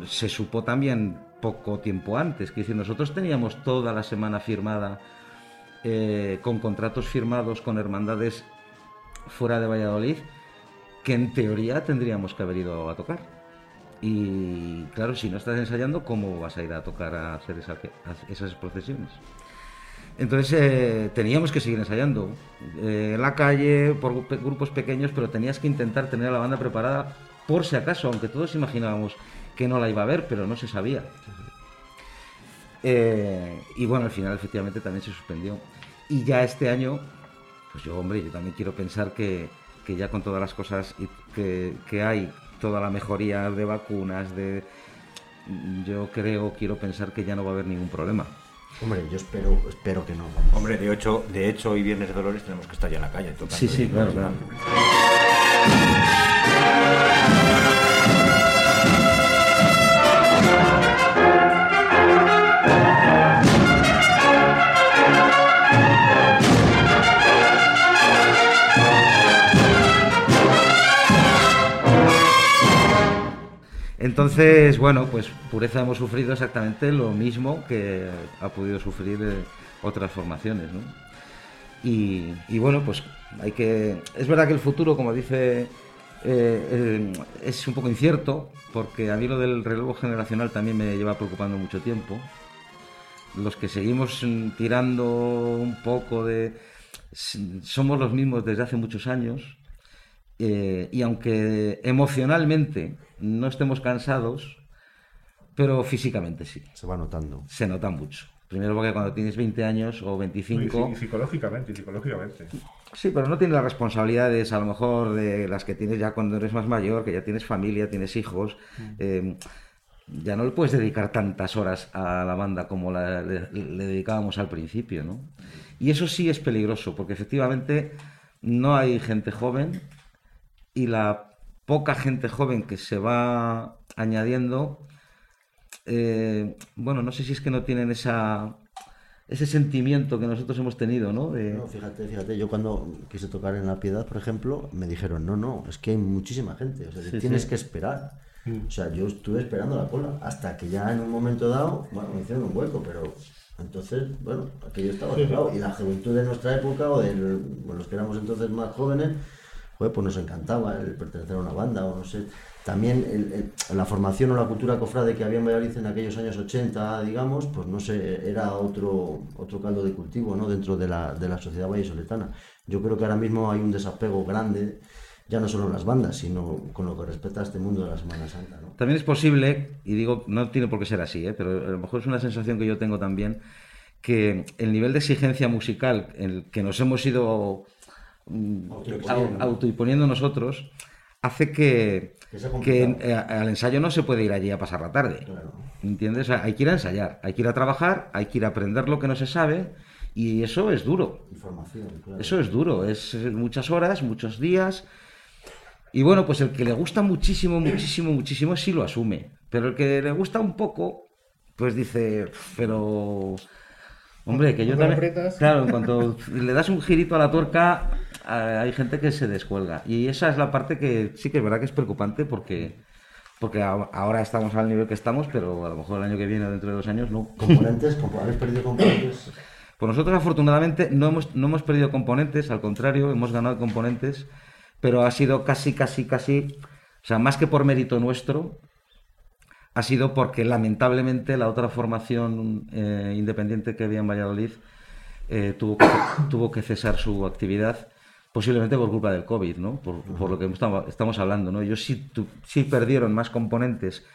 Speaker 4: se supo también poco tiempo antes, que decir, nosotros teníamos toda la semana firmada eh, con contratos firmados con hermandades fuera de Valladolid, que en teoría tendríamos que haber ido a tocar. Y claro, si no estás ensayando, ¿cómo vas a ir a tocar a hacer esa- esas procesiones? Entonces eh, teníamos que seguir ensayando eh, en la calle, por grupos pequeños, pero tenías que intentar tener a la banda preparada por si acaso, aunque todos imaginábamos que no la iba a ver, pero no se sabía. Eh, y bueno, al final efectivamente también se suspendió. Y ya este año, pues yo, hombre, yo también quiero pensar que, que ya con todas las cosas que, que hay, toda la mejoría de vacunas, de yo creo, quiero pensar que ya no va a haber ningún problema.
Speaker 2: Hombre, yo espero, espero que no. vamos.
Speaker 1: Hombre, de hecho, de hecho, hoy Viernes de Dolores tenemos que estar ya en la calle.
Speaker 4: Sí, sí, claro, claro. Entonces, bueno, pues Pureza hemos sufrido exactamente lo mismo que ha podido sufrir eh, otras formaciones, ¿no? Y, bueno, pues hay que... Es verdad que el futuro, como dice, eh, eh, es un poco incierto, porque a mí lo del relevo generacional también me lleva preocupando mucho tiempo. Los que seguimos tirando un poco de... Somos los mismos desde hace muchos años, y aunque emocionalmente no estemos cansados, pero físicamente sí.
Speaker 2: Se va notando.
Speaker 4: Se nota mucho. Primero porque cuando tienes 20 años o
Speaker 5: Y,
Speaker 4: 25...
Speaker 5: y psicológicamente, y psicológicamente.
Speaker 4: Sí, pero no tienes las responsabilidades a lo mejor de las que tienes ya cuando eres más mayor, que ya tienes familia, tienes hijos. eh, ya no le puedes dedicar tantas horas a la banda como la- le, le dedicábamos al principio, ¿no? Y eso sí es peligroso, porque efectivamente no hay gente joven y la poca gente joven que se va añadiendo, eh, bueno, no sé si es que no tienen esa, ese sentimiento que nosotros hemos tenido, ¿no? De...
Speaker 2: No, fíjate, fíjate, yo cuando quise tocar en La Piedad, por ejemplo, me dijeron, no, no, es que hay muchísima gente, o sea,
Speaker 4: Sí,
Speaker 2: tienes
Speaker 4: sí.
Speaker 2: que esperar. O sea, yo estuve esperando la cola hasta que ya en un momento dado, bueno, me hicieron un hueco, pero entonces, bueno, aquello estaba cerrado. Y la juventud de nuestra época, o de los que éramos entonces más jóvenes, pues nos encantaba el pertenecer a una banda, o no sé. También el- el- la formación o la cultura cofrade que había en Valladolid en aquellos años 80, digamos, pues no sé, era otro, otro caldo de cultivo, ¿no? Dentro de la, de la sociedad vallisoletana. Yo creo que ahora mismo hay un desapego grande, ya no solo en las bandas, sino con lo que respecta a este mundo de la Semana Santa, ¿no?
Speaker 4: También es posible, y digo, no tiene por qué ser así, ¿eh? pero a lo mejor es una sensación que yo tengo también, que el nivel de exigencia musical en el que nos hemos ido
Speaker 2: Autoimponiendo.
Speaker 4: au- autoimponiendo nosotros hace que, eh, al ensayo no se puede ir allí a pasar la tarde. ¿Entiendes? O sea, hay que ir a ensayar, hay que ir a trabajar, hay que ir a aprender lo que no se sabe y eso es duro.
Speaker 2: Información, claro.
Speaker 4: Eso es duro, es muchas horas, muchos días. Y bueno, pues el que le gusta muchísimo, muchísimo, muchísimo, sí lo asume. Pero el que le gusta un poco, pues dice, pero... Hombre, que yo también... Claro, en cuanto le das un girito a la tuerca, hay gente que se descuelga. Y esa es la parte que sí que es verdad que es preocupante porque... Porque ahora estamos al nivel que estamos, pero a lo mejor el año que viene o dentro de dos años no.
Speaker 2: Componentes, compo- ¿habéis perdido componentes?
Speaker 4: Pues nosotros afortunadamente no hemos, no hemos perdido componentes, al contrario, hemos ganado componentes, pero ha sido casi, casi, casi, o sea, más que por mérito nuestro, ha sido porque lamentablemente la otra formación eh, independiente que había en Valladolid eh, tuvo, que, tuvo que cesar su actividad, posiblemente por culpa del COVID, ¿no? Por, por lo que estamos, estamos hablando, ¿no? Ellos sí, tu- sí perdieron más componentes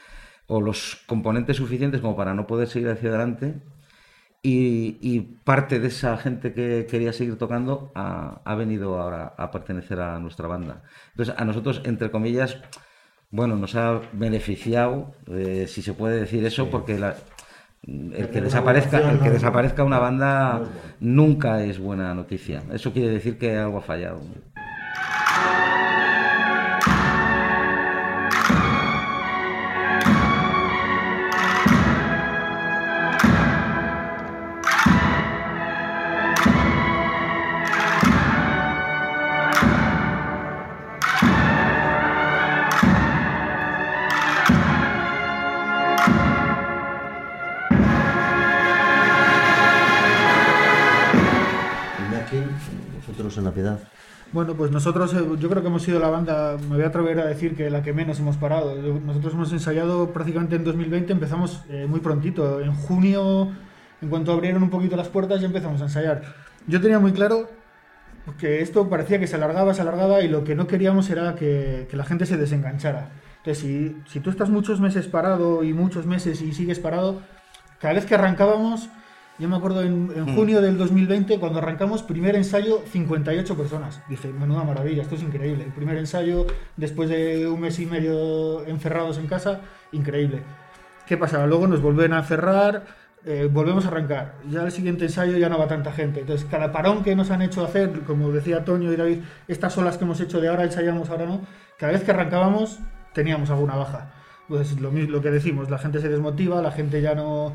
Speaker 4: o los componentes suficientes como para no poder seguir hacia adelante y, y parte de esa gente que quería seguir tocando ha, ha venido ahora a pertenecer a nuestra banda. Entonces, a nosotros, entre comillas, bueno, nos ha beneficiado, eh, si se puede decir eso, porque la- el que desaparezca,
Speaker 2: una
Speaker 4: el que desaparezca una banda nunca es buena noticia. Eso quiere decir que algo ha fallado.
Speaker 2: La Piedad.
Speaker 9: Bueno, pues nosotros, eh, yo creo que hemos sido la banda, me voy a atrever a decir que la que menos hemos parado. Nosotros hemos ensayado prácticamente en 2020, empezamos eh, muy prontito. En junio, en cuanto abrieron un poquito las puertas, ya empezamos a ensayar. Yo tenía muy claro que esto parecía que se alargaba, se alargaba y lo que no queríamos era que, la gente se desenganchara. Entonces, si tú estás muchos meses parado y muchos meses y sigues parado, cada vez que arrancábamos, yo me acuerdo en, en
Speaker 4: Mm.
Speaker 9: junio del 2020, cuando arrancamos, primer ensayo, 58 personas. Dije, menuda maravilla, esto es increíble. El primer ensayo, después de un mes y medio encerrados en casa, increíble. ¿Qué pasa? Luego nos vuelven a cerrar, eh, volvemos a arrancar. Ya el siguiente ensayo ya no va tanta gente. Entonces, cada parón que nos han hecho hacer, como decía Toño y David, estas olas que hemos hecho de ahora ensayamos, ahora no, cada vez que arrancábamos teníamos alguna baja. Pues lo, mis- lo que decimos, la gente se desmotiva, la gente ya no...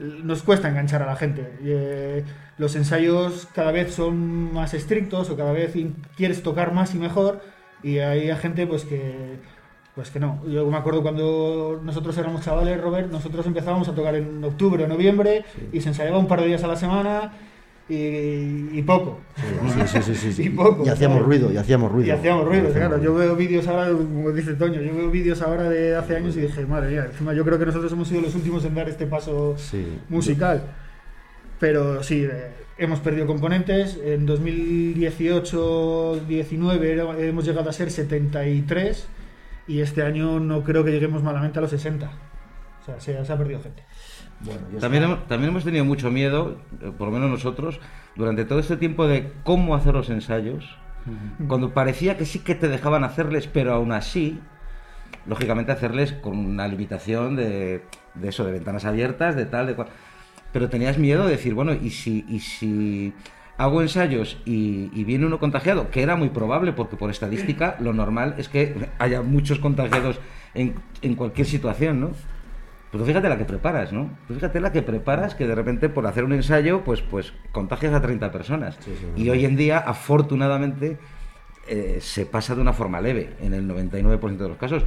Speaker 9: Nos cuesta enganchar a la gente. Eh, los ensayos cada vez son más estrictos o cada vez quieres tocar más y mejor y hay gente pues que pues que no. Yo me acuerdo cuando nosotros éramos chavales, Robert, nosotros empezábamos a tocar en octubre o noviembre y se ensayaba un par de días a la semana y, y poco.
Speaker 2: Sí, sí, sí, sí, sí.
Speaker 9: Y poco.
Speaker 2: Y hacíamos ruido, y hacíamos ruido.
Speaker 9: Y hacíamos ruido,
Speaker 2: Y
Speaker 9: claro. Yo veo vídeos ahora, como dice Toño, yo veo vídeos ahora de hace años y dije, madre mía, encima yo creo que nosotros hemos sido los últimos en dar este paso
Speaker 2: Sí.
Speaker 9: musical. Pero sí, eh, hemos perdido componentes. En 2018-19 era- hemos llegado a ser 73 y este año no creo que lleguemos malamente a los 60. O sea, se, se ha perdido gente.
Speaker 2: Bueno,
Speaker 4: También hemos, también hemos tenido mucho miedo, eh, por lo menos nosotros, durante todo este tiempo de cómo hacer los ensayos, cuando parecía que sí que te dejaban hacerles, pero aún así, lógicamente hacerles con una limitación de, de eso, de ventanas abiertas, de tal, de cual. Pero tenías miedo de decir, bueno, ¿y si, y si hago ensayos y, y viene uno contagiado? Que era muy probable, porque por estadística lo normal es que haya muchos contagiados en, en cualquier situación, ¿no? Pues fíjate la que preparas, ¿no? Pues fíjate la que preparas que de repente por hacer un ensayo, pues, pues contagias a 30 personas. y hoy en día, afortunadamente, eh, se pasa de una forma leve, en el 99% de los casos.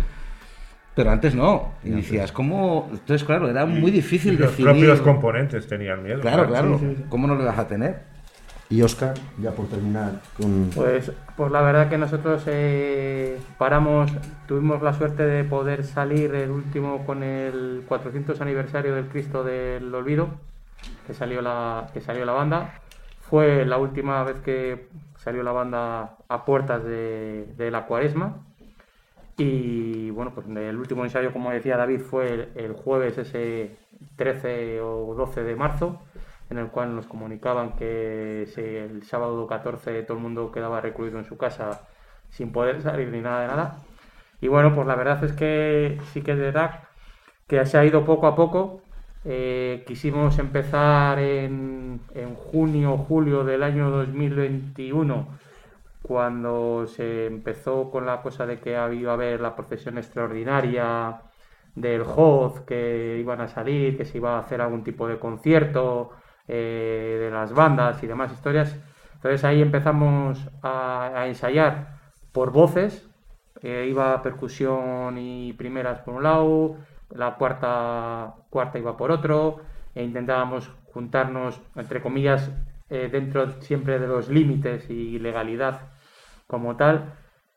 Speaker 4: Pero antes no. Y decías, ¿cómo? Entonces, claro, era muy difícil
Speaker 5: Y los
Speaker 4: definir.
Speaker 5: propios componentes tenían miedo.
Speaker 4: Claro,
Speaker 5: claro.
Speaker 4: ¿Cómo no lo vas a tener?
Speaker 2: Y Oscar, ya por terminar con...
Speaker 6: Pues, pues la verdad que nosotros eh, paramos, tuvimos la suerte de poder salir el último con el 400 aniversario del Cristo del Olvido, que salió la, que salió la banda. Fue la última vez que salió la banda a puertas de, la cuaresma. Y bueno, pues el último ensayo, como decía David, fue el, el jueves ese 13 o 12 de marzo, en el cual nos comunicaban que el sábado 14 todo el mundo quedaba recluido en su casa sin poder salir ni nada de nada. Y bueno, pues la verdad es que sí que es verdad que se ha ido poco a poco. Eh, quisimos empezar en, en junio, julio del año 2021 cuando se empezó con la cosa de que iba a haber la procesión extraordinaria del Hoz, que iban a salir, que se iba a hacer algún tipo de concierto eh, de las bandas y demás historias. Entonces ahí empezamos a, ensayar por voces, eh, iba percusión y primeras por un lado, la cuarta, cuarta iba por otro, e intentábamos juntarnos, entre comillas, eh, dentro siempre de los límites y legalidad como tal.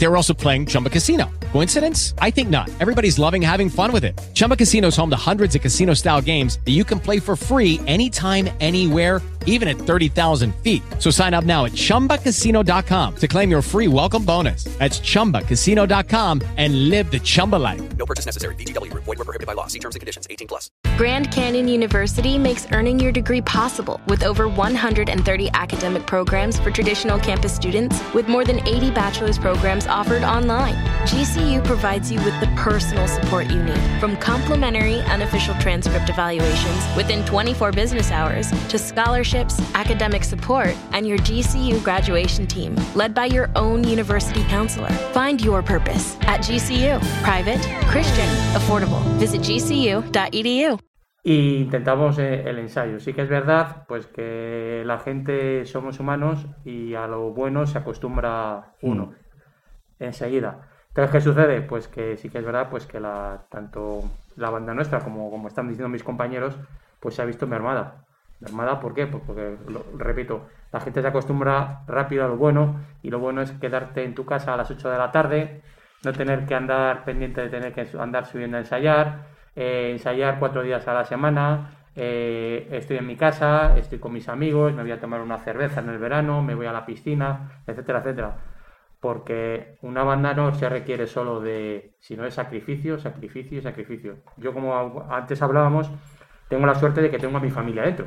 Speaker 10: They were also playing Chumba Casino. Coincidence? I think not. Everybody's loving having fun with it. Chumba Casino is home to hundreds of casino style games that you can play for free anytime, anywhere, even at 30,000 feet. So sign up now at chumbacasino.com to claim your free welcome bonus. That's chumbacasino.com and live the Chumba life.
Speaker 11: No purchase necessary. VGW Group. Void were prohibited by law. See terms and conditions. 18 plus.
Speaker 12: Grand Canyon University makes earning your degree possible with over 130 academic programs for traditional campus students, with more than 80 bachelor's programs offered online. GCU provides you with the personal support you need, from complimentary unofficial transcript evaluations within 24 business hours to scholarships, academic support, and your GCU graduation team, led by your own university counselor. Find your purpose at GCU. Private, Christian, affordable. Visit gcu.edu.
Speaker 6: Y intentamos eh, el ensayo. Sí que es verdad, pues que la gente somos humanos y a lo bueno se acostumbra uno enseguida. Entonces, ¿qué sucede? Pues que sí que es verdad, pues que la, tanto la banda nuestra como, como están diciendo mis compañeros, pues se ha visto mermada. ¿Mermada por qué? Pues porque, lo- repito, la gente se acostumbra rápido a lo bueno y lo bueno es quedarte en tu casa a las 8 de la tarde, no tener que andar pendiente de tener que andar subiendo a ensayar, eh, ensayar cuatro días a la semana, eh, estoy en mi casa, estoy con mis amigos, me voy a tomar una cerveza en el verano, me voy a la piscina, etcétera, etcétera. Porque una banda no se requiere solo de, sino de sacrificio, sacrificio y sacrificio. Yo como antes hablábamos, tengo la suerte de que tengo a mi familia dentro.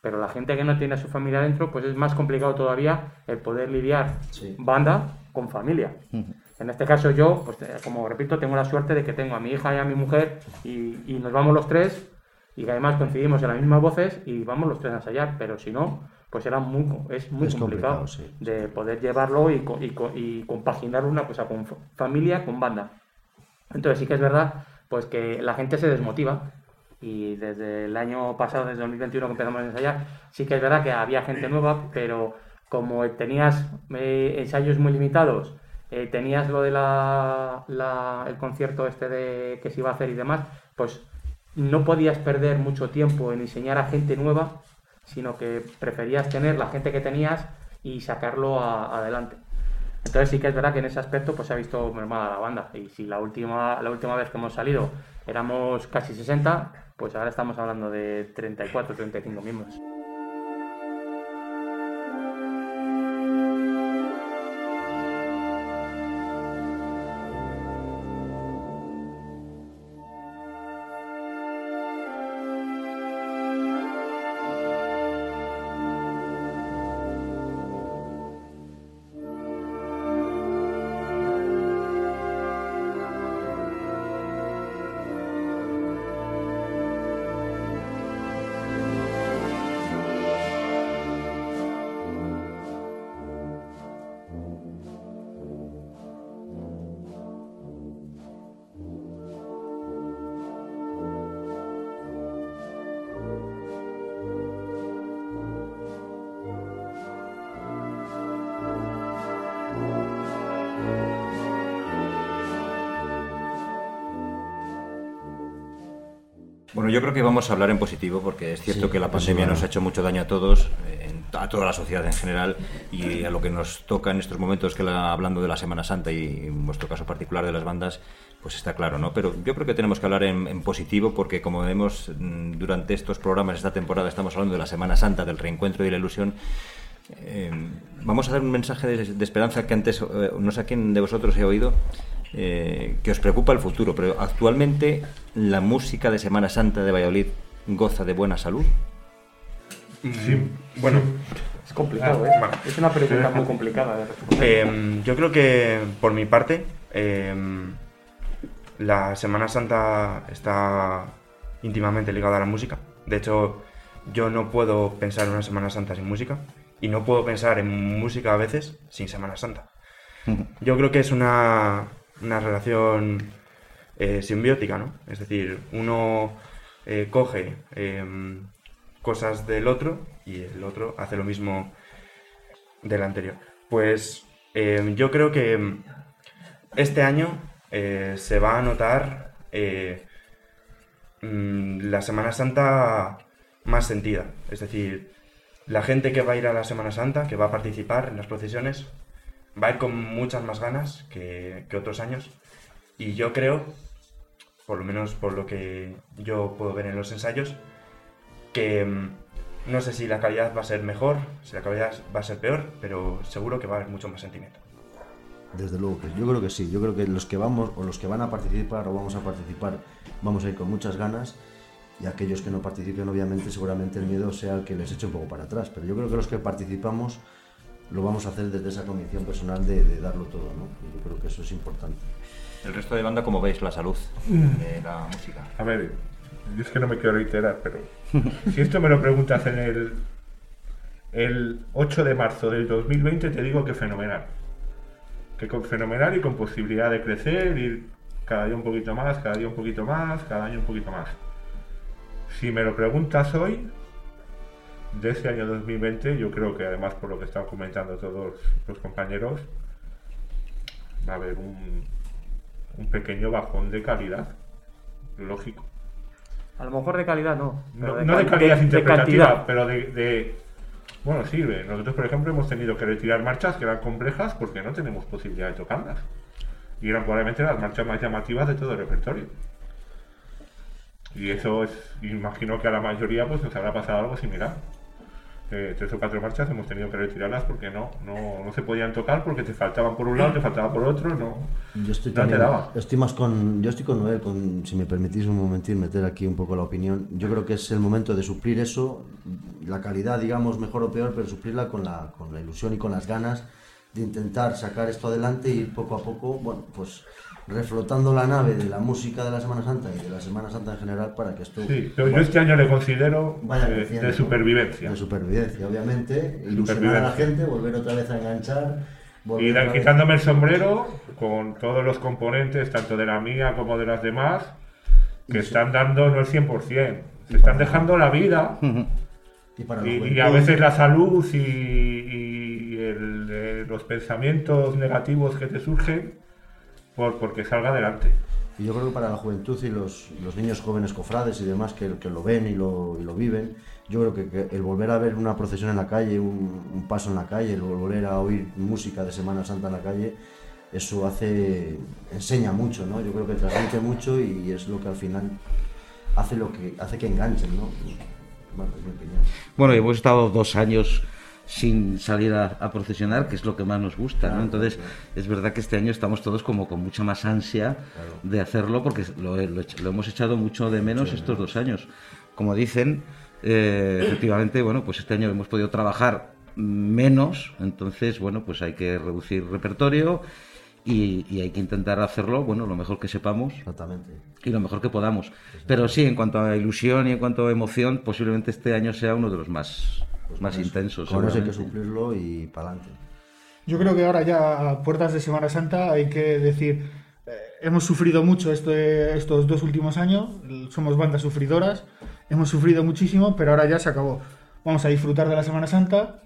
Speaker 6: Pero la gente que no tiene a su familia dentro, pues es más complicado todavía el poder lidiar banda con familia. En este caso yo, pues eh, como repito, tengo la suerte de que tengo a mi hija y a mi mujer y, y nos vamos los tres y que además coincidimos en las mismas voces y vamos los tres a ensayar, pero si no, pues era muy, es muy
Speaker 2: Es
Speaker 6: complicado,
Speaker 2: complicado, sí,
Speaker 6: de poder llevarlo y, y, y compaginar una cosa con fa- familia con banda. Entonces sí que es verdad pues que la gente se desmotiva y desde el año pasado, desde 2021 que empezamos a ensayar, sí que es verdad que había gente nueva, pero como tenías eh, ensayos muy limitados, eh, tenías lo de la, la- el concierto este de que se iba a hacer y demás, pues no podías perder mucho tiempo en enseñar a gente nueva, sino que preferías tener la gente que tenías y sacarlo a- adelante. Entonces sí que es verdad que en ese aspecto pues se ha visto mermada la banda. Y si la última, la última vez que hemos salido éramos casi 60, pues ahora estamos hablando de 34, 35 miembros.
Speaker 1: Bueno, yo creo que vamos a hablar en positivo porque es cierto
Speaker 2: Sí,
Speaker 1: que la pandemia nos ha hecho mucho daño a todos, a toda la sociedad en general y a lo que nos toca en estos momentos, que la- hablando de la Semana Santa y en vuestro caso particular de las bandas, pues está claro, ¿no? Pero yo creo que tenemos que hablar en, en positivo porque como vemos mm, durante estos programas, esta temporada, estamos hablando de la Semana Santa, del reencuentro y la ilusión. Eh, vamos a dar un mensaje de, de esperanza que antes eh, no sé a quién de vosotros he oído eh, que os preocupa el futuro, pero actualmente la música de Semana Santa de Valladolid goza de buena salud.
Speaker 5: Sí.
Speaker 7: Bueno,
Speaker 6: Es complicado,
Speaker 7: Ah,
Speaker 6: ¿eh?
Speaker 7: vale.
Speaker 6: Es una pregunta muy complicada de responder.
Speaker 7: Eh, yo creo que por mi parte eh, la Semana Santa está íntimamente ligada a la música. De hecho, yo no puedo pensar en una Semana Santa sin música y no puedo pensar en música a veces sin Semana Santa. Yo creo que es una, una relación eh, simbiótica, ¿no? Es decir, uno eh, coge em, cosas del otro y el otro hace lo mismo del anterior. Pues em, yo creo que em, este año eh, se va a notar mm, la Semana Santa más sentida. Es decir, la gente que va a ir a la Semana Santa, que va a participar en las procesiones, va a ir con muchas más ganas que, otros años. Y yo creo, por lo menos por lo que yo puedo ver en los ensayos, que mm, no sé si la calidad va a ser mejor, si la calidad va a ser peor, pero seguro que va a haber mucho más sentimiento.
Speaker 2: Desde luego que yo creo que sí, yo creo que los que vamos o los que van a participar o vamos a participar vamos a ir con muchas ganas y aquellos que no participen obviamente seguramente el miedo sea el que les eche un poco para atrás, pero yo creo que los que participamos lo vamos a hacer desde esa convicción personal de, de darlo todo, ¿no? Y yo creo que eso es importante.
Speaker 1: El resto de banda, ¿cómo veis la salud
Speaker 5: Mm.
Speaker 1: de la música?
Speaker 5: A ver, yo es que no me quiero reiterar, pero si esto me lo preguntas en el, el 8 de marzo del 2020, te digo que fenomenal. Que con fenomenal y con posibilidad de crecer, ir cada día un poquito más, cada día un poquito más, cada año un poquito más. Si me lo preguntas hoy, de ese año 2020, yo creo que además por lo que están comentando todos los compañeros, va a haber un, un pequeño bajón de calidad, lógico.
Speaker 6: A lo mejor de calidad no.
Speaker 5: No, de
Speaker 6: cal-
Speaker 5: calidad interpretativa, pero de, de- Bueno, sirve. Nosotros, por ejemplo, hemos tenido que retirar marchas que eran complejas porque no tenemos posibilidad de tocarlas. Y eran probablemente las marchas más llamativas de todo el repertorio. Y eso es, imagino que a la mayoría pues nos habrá pasado algo similar. Eh, tres o cuatro marchas hemos tenido que retirarlas porque no, no, no se podían tocar porque te faltaban por un lado, te faltaba por otro, no,
Speaker 2: Yo estoy,
Speaker 5: no te daba.
Speaker 2: estoy más con, yo estoy con Noel, con, si me permitís un momentín meter aquí un poco la opinión. Yo creo que es el momento de suplir eso, la calidad, digamos, mejor o peor, pero suplirla con la, con la ilusión y con las ganas de intentar sacar esto adelante y ir poco a poco, bueno, pues reflotando la nave de la música de la Semana Santa y de la Semana Santa en general para que esto
Speaker 5: Sí, yo este año le considero
Speaker 2: vaya
Speaker 5: eh, de supervivencia.
Speaker 2: De supervivencia, obviamente. Ilusionar a la gente, volver otra vez a enganchar.
Speaker 5: Y
Speaker 2: vez-
Speaker 5: quitándome el sombrero con todos los componentes, tanto de la mía como de las demás, que están dando no el 100%, se están dejando la vida
Speaker 2: Y para la
Speaker 5: y, y a veces la salud y, y el, eh, los pensamientos negativos que te surgen por porque salga adelante.
Speaker 2: Y yo creo que para la juventud y los, los niños jóvenes cofrades y demás que, que lo ven y lo, y lo viven, yo creo que, que el volver a ver una procesión en la calle, un, un paso en la calle, el volver a oír música de Semana Santa en la calle, eso hace enseña mucho, ¿no? Yo creo que transmite mucho y es lo que al final hace lo que hace que enganchen, ¿no? Bueno, es mi opinión.
Speaker 4: Bueno, y hemos estado dos años sin salir a, a procesionar, que es lo que más nos gusta, ¿no?
Speaker 2: Claro,
Speaker 4: Entonces, es verdad que este año estamos todos como con mucha más ansia de hacerlo, porque lo, lo hemos echado mucho de menos estos dos años. Como dicen, eh, efectivamente, bueno, pues este año hemos podido trabajar menos, entonces, bueno, pues hay que reducir repertorio y, y hay que intentar hacerlo, bueno, lo mejor que sepamos
Speaker 2: Exactamente.
Speaker 4: y lo mejor que podamos. Pero sí, en cuanto a ilusión y en cuanto a emoción, posiblemente este año sea uno de los más, más intensos.
Speaker 2: Con eso hay que suplirlo y para adelante.
Speaker 9: Yo creo que ahora ya a puertas de Semana Santa hay que decir, eh, hemos sufrido mucho este- estos dos últimos años, somos bandas sufridoras, hemos sufrido muchísimo, pero ahora ya se acabó. Vamos a disfrutar de la Semana Santa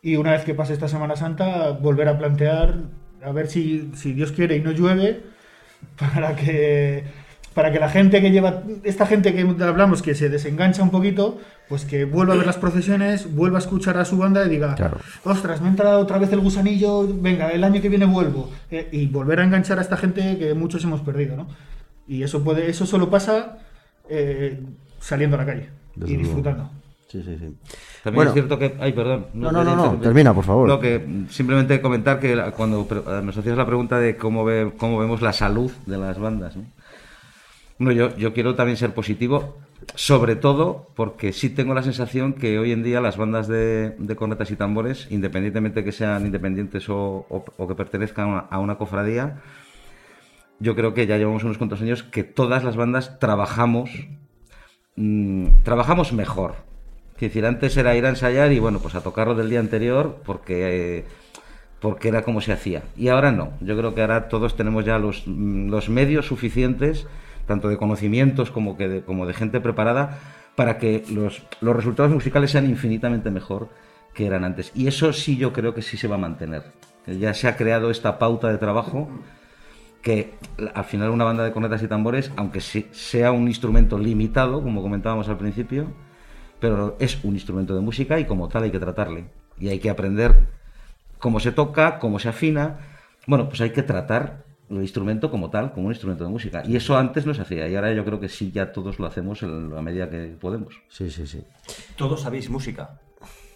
Speaker 9: y una vez que pase esta Semana Santa volver a plantear, a ver si, si Dios quiere y no llueve, para que, para que la gente que lleva, esta gente que hablamos que se desengancha un poquito, pues que vuelva a ver las procesiones, vuelva a escuchar a su banda y diga,
Speaker 2: Claro.
Speaker 9: ostras, me ha entrado otra vez el gusanillo, venga, el año que viene vuelvo. Eh, y volver a enganchar a esta gente que muchos hemos perdido, ¿no? Y eso puede, eso solo pasa eh, saliendo a la calle
Speaker 2: Desde
Speaker 9: y
Speaker 2: luego.
Speaker 9: disfrutando.
Speaker 2: Sí, sí, sí.
Speaker 4: También
Speaker 2: Bueno.
Speaker 4: es cierto que. Ay, perdón.
Speaker 2: No, no, no, no,
Speaker 4: interrumpir.
Speaker 2: termina, por favor.
Speaker 4: No, que simplemente comentar que cuando pre- eh, nos hacías la pregunta de cómo, ve, cómo vemos la salud de las bandas, ¿no? Bueno, yo, yo quiero también ser positivo, sobre todo porque sí tengo la sensación que hoy en día las bandas de, de cornetas y tambores, independientemente que sean independientes o, o- que pertenezcan a una, cofradía, yo creo que ya llevamos unos cuantos años que todas las bandas trabajamos mm, trabajamos mejor. Es decir, antes era ir a ensayar y bueno, pues a tocarlo del día anterior porque, porque era como se hacía. Y ahora no. Yo creo que ahora todos tenemos ya los, mm, los medios suficientes, tanto de conocimientos como, que de, como de gente preparada, para que los, los resultados musicales sean infinitamente mejor que eran antes. Y eso sí yo creo que sí se va a mantener. Ya se ha creado esta pauta de trabajo que al final una banda de cornetas y tambores, aunque sea un instrumento limitado, como comentábamos al principio, pero es un instrumento de música y como tal hay que tratarle. Y hay que aprender cómo se toca, cómo se afina. Bueno, pues hay que tratar el instrumento como tal, como un instrumento de música. Y eso antes no se hacía y ahora yo creo que sí ya todos lo hacemos en la medida que podemos.
Speaker 2: Sí, sí, sí.
Speaker 1: ¿Todos sabéis música?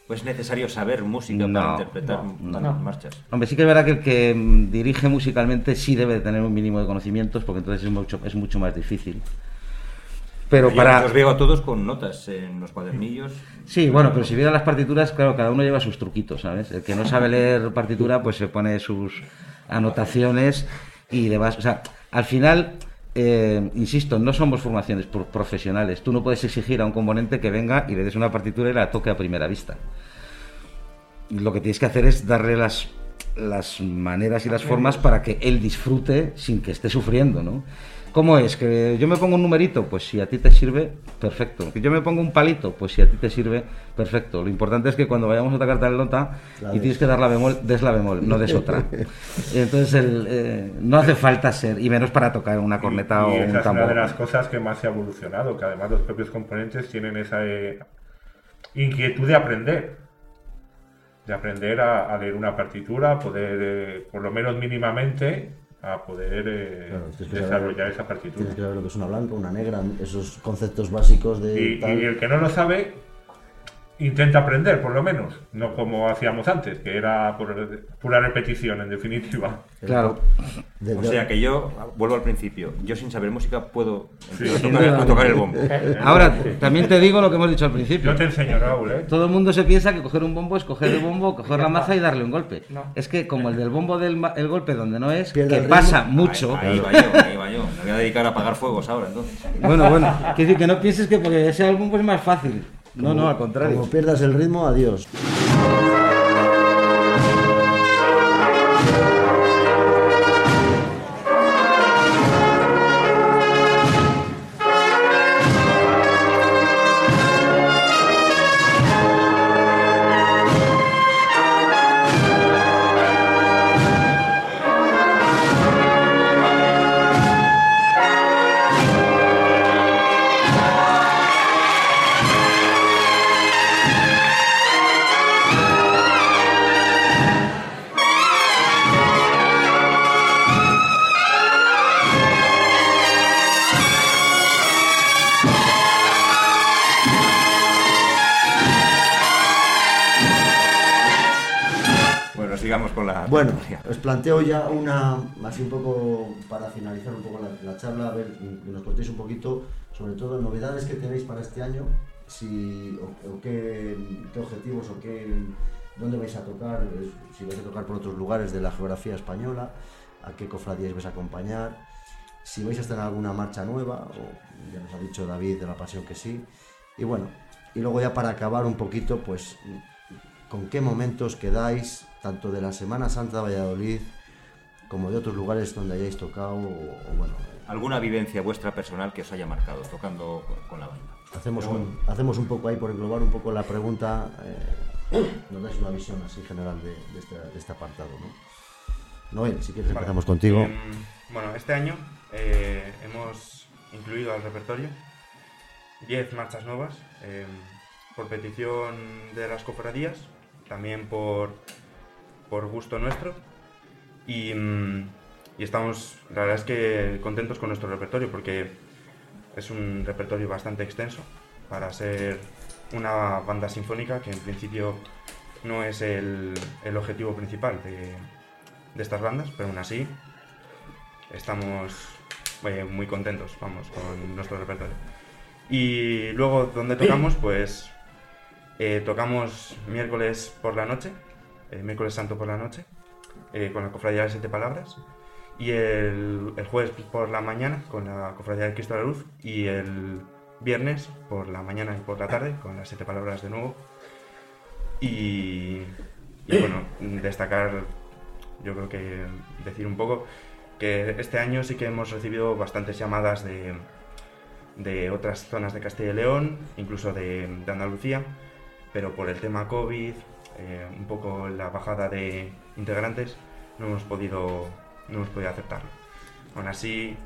Speaker 1: ¿O es necesario saber música
Speaker 4: No,
Speaker 1: para interpretar
Speaker 4: no, no.
Speaker 1: marchas?
Speaker 4: Hombre, sí que es verdad que el que mm, dirige musicalmente sí debe de tener un mínimo de conocimientos porque entonces es mucho, es mucho más difícil. Pero
Speaker 1: Yo
Speaker 4: para...
Speaker 1: Os veo a todos con notas en los cuadernillos.
Speaker 4: Sí, bueno, pero si vieran las partituras, claro, cada uno lleva sus truquitos, ¿sabes? El que no sabe leer partitura, pues se pone sus anotaciones y demás. O sea, al final, eh, insisto, no somos formaciones pro- profesionales. Tú no puedes exigir a un componente que venga y le des una partitura y la toque a primera vista. Lo que tienes que hacer es darle las, las maneras y las formas para que él disfrute sin que esté sufriendo, ¿no? ¿Cómo es? ¿Que yo me pongo un numerito? Pues si a ti te sirve, perfecto. ¿Que yo me pongo un palito? Pues si a ti te sirve, perfecto. Lo importante es que cuando vayamos a tocar tal nota
Speaker 2: La
Speaker 4: y
Speaker 2: des.
Speaker 4: tienes que dar la bemol, des la bemol, no des otra. Entonces el, eh, no hace falta ser, y menos para tocar una corneta
Speaker 5: y
Speaker 4: o
Speaker 5: esa
Speaker 4: un
Speaker 5: es una
Speaker 4: tambor.
Speaker 5: de las cosas que más se ha evolucionado, que además los propios componentes tienen esa eh, inquietud de aprender. De aprender a, a leer una partitura, a poder, eh, por lo menos mínimamente, a poder eh,
Speaker 2: Claro,
Speaker 5: desarrollar
Speaker 2: saber-
Speaker 5: esa partitura.
Speaker 2: Tienes que saber lo que es una blanca, una negra, esos conceptos básicos de.
Speaker 5: Y,
Speaker 2: tal.
Speaker 5: y el que no lo sabe, intenta aprender, por lo menos. No como hacíamos antes, que era pura repetición, en definitiva.
Speaker 4: Claro.
Speaker 1: O sea que yo, vuelvo al principio, yo sin saber música puedo empezar a, tocar, a tocar el bombo.
Speaker 4: Ahora, también te digo lo que hemos dicho al principio.
Speaker 5: Yo te enseño, Raúl, ¿eh?
Speaker 4: Todo el mundo se piensa que coger un bombo es coger el bombo, coger la maza y darle un golpe.
Speaker 6: No.
Speaker 4: Es que como el del bombo del el golpe donde no es,
Speaker 2: Pierde
Speaker 4: que pasa mucho.
Speaker 1: Ahí va yo, ahí va yo. Me voy a dedicar a apagar fuegos ahora, entonces.
Speaker 4: Bueno, bueno, quiero decir que no pienses que porque ese álbum pues es más fácil. No, no, al contrario.
Speaker 2: Como pierdas el ritmo, adiós. Os planteo ya una, así un poco para finalizar un poco la, la charla, a ver, que nos contéis un poquito, sobre todo novedades que tenéis para este año, si, o, o qué, qué objetivos o qué, dónde vais a tocar, si vais a tocar por otros lugares de la geografía española, a qué cofradías vais a acompañar, si vais a estar en alguna marcha nueva, o ya nos ha dicho David de la Pasión que sí, y bueno, y luego ya para acabar un poquito, pues con qué momentos quedáis, tanto de la Semana Santa de Valladolid como de otros lugares donde hayáis tocado, o, o bueno,
Speaker 1: ¿Alguna vivencia vuestra personal que os haya marcado tocando con, con la banda?
Speaker 2: hacemos
Speaker 1: Pero
Speaker 2: un, hacemos un poco ahí por englobar un poco la pregunta, eh, nos dais una visión así general de, de este, de este apartado, ¿no? Noel, si quieres
Speaker 7: Vale.
Speaker 2: empezamos contigo.
Speaker 7: Em, bueno, este año eh, hemos incluido al repertorio, 10 marchas nuevas, eh, por petición de las cofradías, también por, por gusto nuestro. Y, mm, y estamos, la verdad es que contentos con nuestro repertorio porque es un repertorio bastante extenso para ser una banda sinfónica que en principio no es el, el objetivo principal de, de estas bandas, pero aún así estamos eh, muy contentos, vamos, con nuestro repertorio. Y luego, donde tocamos? Pues eh, tocamos miércoles por la noche, eh, miércoles santo por la noche, eh, con la Cofradía de las Siete Palabras. Y el, el jueves por la mañana con la Cofradía de Cristo de la Luz. Y el viernes por la mañana y por la tarde con las Siete Palabras de nuevo. Y, y bueno, destacar, yo creo que decir un poco que este año sí que hemos recibido bastantes llamadas de, de otras zonas de Castilla y León, incluso de, de Andalucía, pero por el tema COVID, eh, un poco la bajada de integrantes, no hemos podido, no hemos podido aceptarlo. Aún así,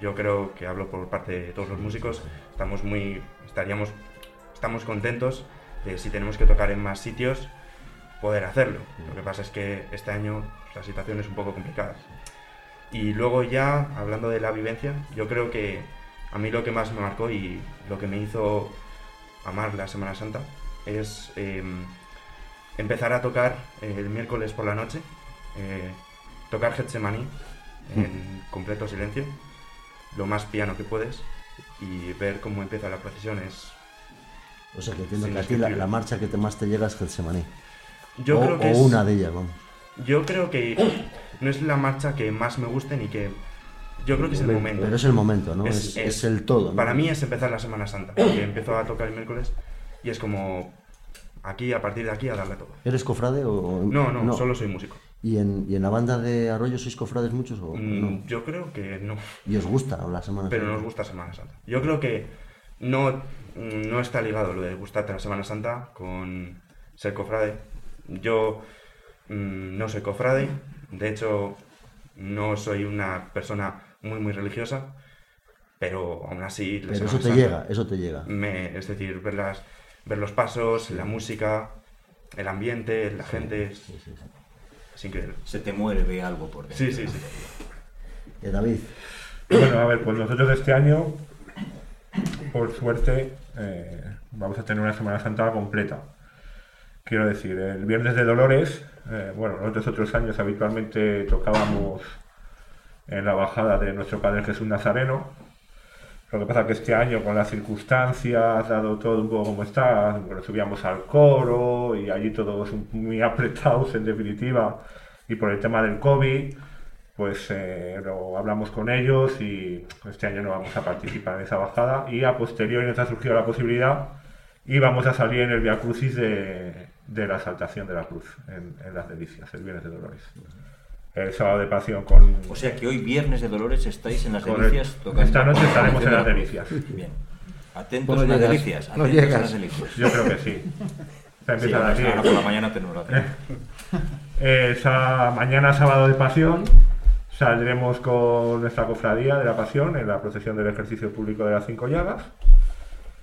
Speaker 7: yo creo que hablo por parte de todos los músicos, estamos muy, estaríamos, estamos contentos de si tenemos que tocar en más sitios, poder hacerlo. Lo que pasa es que este año la situación es un poco complicada. Y luego ya, hablando de la vivencia, yo creo que a mí lo que más me marcó y lo que me hizo amar la Semana Santa es eh, empezar a tocar eh, el miércoles por la noche, eh, tocar Getsemaní en completo silencio, lo más piano que puedes, y ver cómo empieza la procesión es...
Speaker 2: O sea, que entiendo que a ti la, marcha que te más te llega es Getsemaní.
Speaker 7: Yo
Speaker 2: o,
Speaker 7: creo que
Speaker 2: o
Speaker 7: es-
Speaker 2: una de ellas, vamos.
Speaker 7: Yo creo que no es la marcha que más me guste ni que... Yo creo que es el momento.
Speaker 2: pero es el momento, ¿no? Es- es el todo, ¿no?
Speaker 7: Para mí es empezar la Semana Santa, porque empiezo a tocar el miércoles y es como aquí, a partir de aquí, a darle todo.
Speaker 2: ¿Eres cofrade o...? o-
Speaker 7: No, no, solo soy músico.
Speaker 2: ¿Y en, ¿Y en la banda de Arroyo sois cofrades muchos o
Speaker 7: Mm,
Speaker 2: no?
Speaker 7: Yo creo que no.
Speaker 2: ¿Y os gusta la Semana
Speaker 7: Pero
Speaker 2: Santa?
Speaker 7: nos gusta Semana Santa. Yo creo que no, no está ligado lo de gustarte la Semana Santa con ser cofrade. Yo mm, no soy cofrade, de hecho no soy una persona muy muy religiosa, pero aún así la
Speaker 2: Pero
Speaker 7: Semana
Speaker 2: eso te
Speaker 7: Santa
Speaker 2: llega, eso te llega.
Speaker 7: me- es decir, ver, las, ver los pasos, la música, el ambiente, la gente, es, es increíble.
Speaker 1: Se te mueve algo por dentro.
Speaker 7: Sí, sí, sí.
Speaker 2: Eh, David.
Speaker 5: Bueno, a ver, pues nosotros este año, por suerte, eh, vamos a tener una Semana Santa completa. Quiero decir, el Viernes de Dolores, eh, bueno, nosotros otros años habitualmente tocábamos en la bajada de nuestro Padre Jesús Nazareno. Lo que pasa que este año, con las circunstancias, dado todo un poco como está, subíamos al coro y allí todos muy apretados en definitiva, y por el tema del COVID, pues eh, lo hablamos con ellos y este año no vamos a participar en esa bajada y a posteriori nos ha surgido la posibilidad y vamos a salir en el Via Crucis de, la Exaltación de la Cruz en, en las Delicias, el Viernes de Dolores. El sábado de pasión con...
Speaker 1: O sea que hoy viernes de Dolores estáis en las delicias tocando.
Speaker 5: Esta noche estaremos en las delicias.
Speaker 1: Bien. Atentos a las
Speaker 5: llegas,
Speaker 1: delicias.
Speaker 5: no
Speaker 1: atentos a
Speaker 5: llegas.
Speaker 1: las delicias.
Speaker 5: Yo creo que sí. Se empieza
Speaker 1: Sí,
Speaker 5: a
Speaker 1: ahora,
Speaker 5: diez.
Speaker 1: ahora por la mañana tenemos la.
Speaker 5: Eh, esa mañana sábado de pasión saldremos con nuestra cofradía de la pasión en la procesión del ejercicio público de las cinco llagas.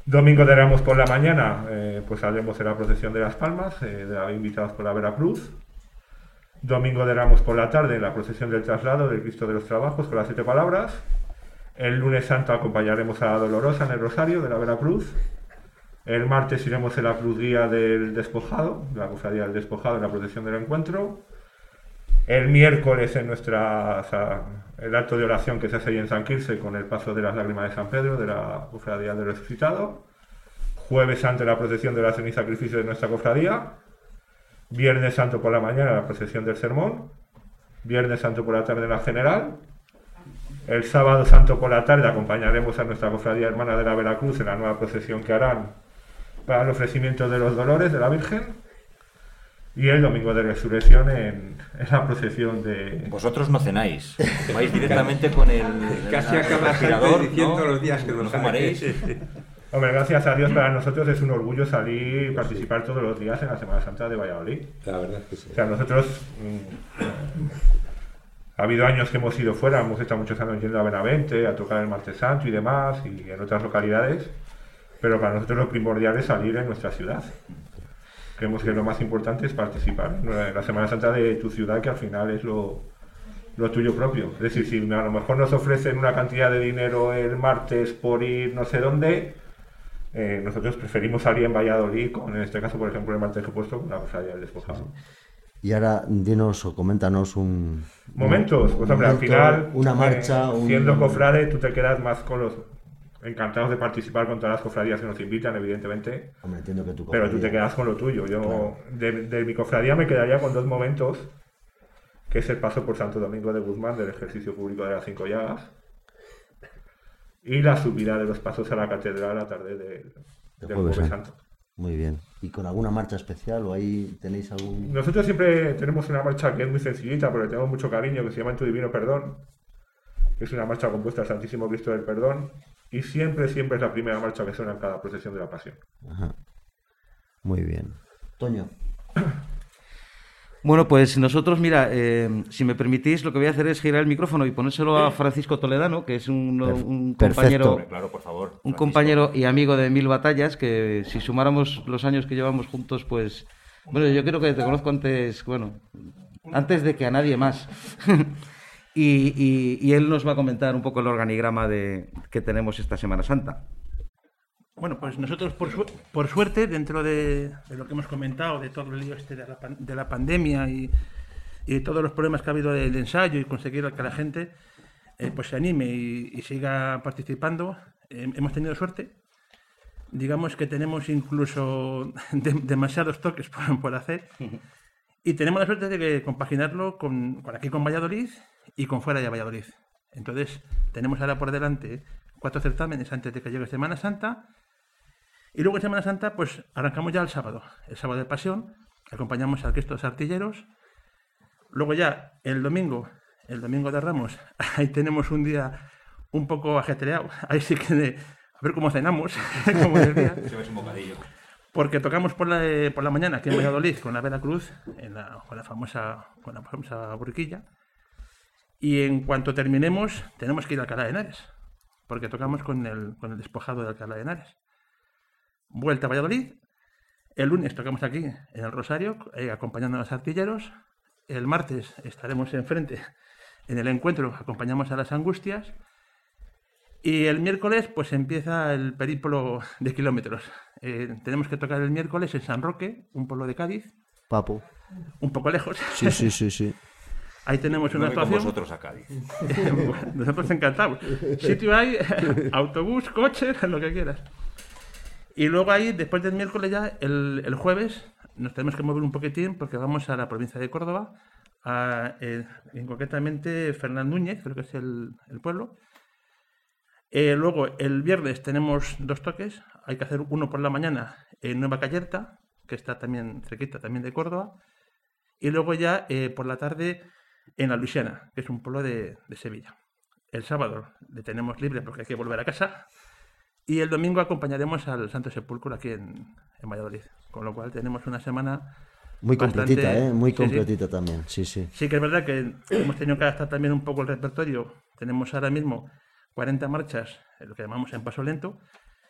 Speaker 5: Domingo de Ramos por la mañana, eh, pues saldremos en la procesión de las palmas, eh, de la- invitados por la Veracruz. Domingo de Ramos por la tarde, en la procesión del traslado del Cristo de los Trabajos con las siete palabras. El lunes santo acompañaremos a Dolorosa en el Rosario de la Veracruz. El martes iremos en la cruz guía del despojado, la cofradía del despojado en la procesión del encuentro. El miércoles en nuestra el acto de oración que se hace ahí en San Quirce con el paso de las lágrimas de San Pedro de la cofradía del resucitado. Jueves santo la procesión de la ceniza sacrificio de nuestra cofradía. Viernes santo por la mañana la procesión del sermón. Viernes santo por la tarde la general. El sábado santo por la tarde acompañaremos a nuestra cofradía hermana de la Veracruz en la nueva procesión que harán para el ofrecimiento de los dolores de la Virgen. Y el domingo de resurrección en, en la procesión de.
Speaker 1: Vosotros no cenáis. Vais directamente con el,
Speaker 3: Casi
Speaker 1: el
Speaker 3: acaba
Speaker 1: respirador,
Speaker 3: gente diciendo
Speaker 1: ¿no?
Speaker 3: los días que
Speaker 1: no fumaréis.
Speaker 5: Hombre, gracias a Dios para nosotros es un orgullo salir y participar todos los días en la Semana Santa de Valladolid.
Speaker 3: La verdad es que sí.
Speaker 5: O sea, nosotros mm, Ha habido años que hemos ido fuera, hemos estado muchos años yendo a Benavente, a tocar el Martes Santo y demás, y en otras localidades, pero para nosotros lo primordial es salir en nuestra ciudad. Creemos que lo más importante es participar en la Semana Santa de tu ciudad, que al final es lo, lo tuyo propio. Es decir, si a lo mejor nos ofrecen una cantidad de dinero el martes por ir no sé dónde, eh, nosotros preferimos salir en Valladolid, con, en este caso, por ejemplo, el martes que he puesto, con una cofradía del despojado.
Speaker 2: Y ahora dinos o coméntanos un...
Speaker 5: Momentos, pues hombre, al final,
Speaker 2: Una
Speaker 5: eh,
Speaker 2: marcha, un-
Speaker 5: siendo cofrade, tú te quedas más con los encantados de participar con todas las cofradías que nos invitan, evidentemente.
Speaker 2: Hombre, entiendo que tu
Speaker 5: Pero tú te
Speaker 2: cofradía-
Speaker 5: quedas con lo tuyo. Yo
Speaker 2: Claro.
Speaker 5: de, de mi cofradía me quedaría con dos momentos, que es el paso por Santo Domingo de Guzmán del ejercicio público de las cinco llagas y la subida de los pasos a la catedral a tarde del,
Speaker 2: de
Speaker 5: del
Speaker 2: Jueves
Speaker 5: Jueves
Speaker 2: Santo. Muy bien. ¿Y con alguna marcha especial o ahí tenéis algún...?
Speaker 5: Nosotros siempre tenemos una marcha que es muy sencillita, pero le tenemos mucho cariño, que se llama En tu divino perdón, que es una marcha compuesta al Santísimo Cristo del Perdón, y siempre, siempre es la primera marcha que suena en cada procesión de la Pasión.
Speaker 2: Ajá. Muy bien. Toño.
Speaker 4: Bueno, pues nosotros, mira, eh, si me permitís, lo que voy a hacer es girar el micrófono y ponérselo a Francisco Toledano, que es un, compañero,
Speaker 1: claro, por favor,
Speaker 4: un compañero y amigo de mil batallas, que si sumáramos los años que llevamos juntos, pues, bueno, yo creo que te conozco antes, bueno, antes de que a nadie más. y, y- y él nos va a comentar un poco el organigrama de, que tenemos esta Semana Santa.
Speaker 13: Bueno, pues nosotros, por, su- por suerte, dentro de, lo que hemos comentado, de todo el lío este de la, de la pandemia y, y todos los problemas que ha habido del ensayo y conseguir que la gente eh, pues se anime y, siga participando, hemos tenido suerte. Digamos que tenemos incluso de- demasiados toques por, por hacer y tenemos la suerte de compaginarlo con, con aquí con Valladolid y con fuera de Valladolid. Entonces, tenemos ahora por delante cuatro certámenes antes de que llegue Semana Santa. Y luego en Semana Santa, pues arrancamos ya el sábado, el sábado de Pasión, acompañamos al Cristo de los Artilleros. Luego ya el domingo, el domingo de Ramos, ahí tenemos un día un poco ajetreado. Ahí sí que de- a ver cómo cenamos, como decía.
Speaker 1: Se ves un bocadillo.
Speaker 13: Porque tocamos por la, eh, por la mañana aquí en Valladolid con la Vela Cruz, en la, con, la famosa, con la famosa burquilla. Y en cuanto terminemos, tenemos que ir a Alcalá de Henares, porque tocamos con el, con el despojado de Alcalá de Henares. Vuelta a Valladolid. El lunes tocamos aquí en el Rosario, eh, acompañando a los artilleros. El martes estaremos enfrente en el encuentro, acompañamos a las angustias. Y el miércoles, pues empieza el periplo de kilómetros. Eh, tenemos que tocar el miércoles en San Roque, un pueblo de Cádiz,
Speaker 2: Papo.
Speaker 13: un poco lejos.
Speaker 2: Sí, sí, sí, sí.
Speaker 13: Ahí tenemos una
Speaker 1: No con
Speaker 13: actuación.
Speaker 1: vosotros a Cádiz.
Speaker 13: Bueno, nosotros encantados. Sitio hay, autobús, coche, lo que quieras. Y luego ahí, después del miércoles ya, el, el jueves, nos tenemos que mover un poquitín porque vamos a la provincia de Córdoba, a, eh, en concretamente Fernán Núñez, creo que es el, pueblo. Eh, luego, el viernes tenemos dos toques. Hay que hacer uno por la mañana en Nueva Callerta, que está también cerquita también de Córdoba. Y luego ya eh, por la tarde en la Luisiana, que es un pueblo de, de Sevilla. El sábado le tenemos libre porque hay que volver a casa. Y el domingo acompañaremos al Santo Sepulcro aquí en, en Valladolid. Con lo cual tenemos una semana.
Speaker 2: Muy
Speaker 13: bastante-
Speaker 2: completita, ¿eh? Muy
Speaker 13: Sí, sí.
Speaker 2: completita también, sí, sí.
Speaker 13: Sí que es verdad que hemos tenido que adaptar también un poco el repertorio. Tenemos ahora mismo 40 marchas, lo que llamamos en paso lento.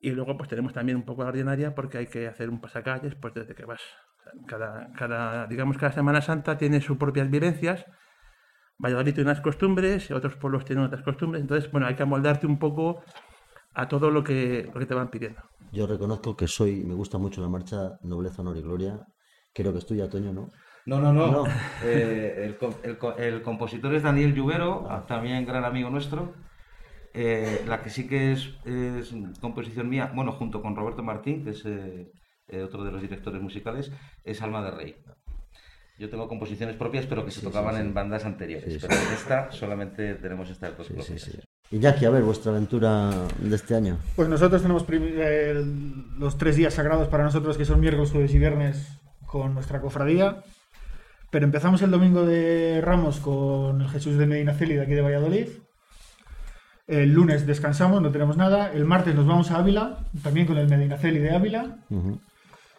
Speaker 13: Y luego pues tenemos también un poco la ordinaria porque hay que hacer un pasacalles pues desde que vas. Cada, cada, digamos, cada Semana Santa tiene sus propias vivencias. Valladolid tiene unas costumbres, otros pueblos tienen otras costumbres, entonces, bueno, hay que amoldarte un poco a todo lo que, lo que te van pidiendo.
Speaker 2: Yo reconozco que soy, me gusta mucho la marcha Nobleza, Honor y Gloria. Creo que estoy Toño, ¿no?
Speaker 4: No, no, no. Eh, el, el el compositor es Daniel Lluvero, también gran amigo nuestro. Eh, la que sí que es, es composición mía, bueno, junto con Roberto Martín, que es eh, eh, otro de los directores musicales, es Alma de Rey. Yo tengo composiciones propias, pero que se
Speaker 2: Sí,
Speaker 4: tocaban
Speaker 2: sí, sí.
Speaker 4: en bandas anteriores.
Speaker 2: Sí, sí.
Speaker 4: pero en esta solamente tenemos estas dos
Speaker 2: Sí,
Speaker 4: propias.
Speaker 2: sí, sí. Iñaki, a ver, vuestra aventura de este año.
Speaker 9: Pues nosotros tenemos eh, los tres días sagrados para nosotros, que son miércoles, jueves y viernes, con nuestra cofradía. Pero empezamos el domingo de Ramos con el Jesús de Medinaceli de aquí de Valladolid. El lunes descansamos, no tenemos nada. El martes nos vamos a Ávila, también con el Medinaceli de Ávila.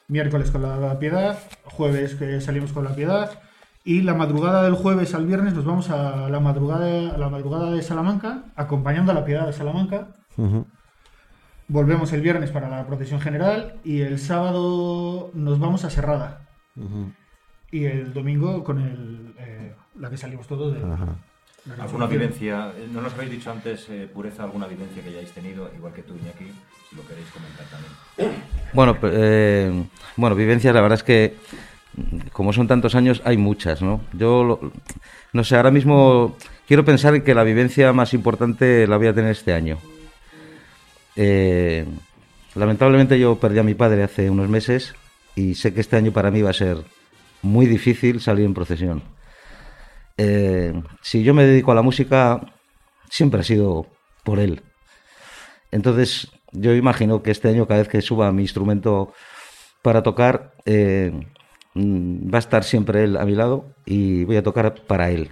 Speaker 9: Miércoles con la Piedad. Jueves que salimos con la Piedad. Y la madrugada del jueves al viernes nos vamos a la madrugada, a la madrugada de Salamanca, acompañando a la Piedad de Salamanca. Volvemos el viernes para la procesión general y el sábado nos vamos a Serrada. Y el domingo con el, eh, la que salimos todos de... de
Speaker 1: ¿Alguna vivencia? eh, No nos habéis dicho antes, eh, Pureza, alguna vivencia que hayáis tenido, igual que tú, Iñaki, si lo queréis comentar también.
Speaker 4: Bueno, eh, bueno, vivencias, la verdad es que como son tantos años, hay muchas, ¿no? Yo, lo- no sé, ahora mismo quiero pensar que la vivencia más importante la voy a tener este año. Eh, lamentablemente yo perdí a mi padre hace unos meses y sé que este año para mí va a ser muy difícil salir en procesión. Eh, si yo me dedico a la música, siempre ha sido por él. Entonces, yo imagino que este año, cada vez que suba mi instrumento para tocar, eh, mm, va a estar siempre él a mi lado y voy a tocar para él.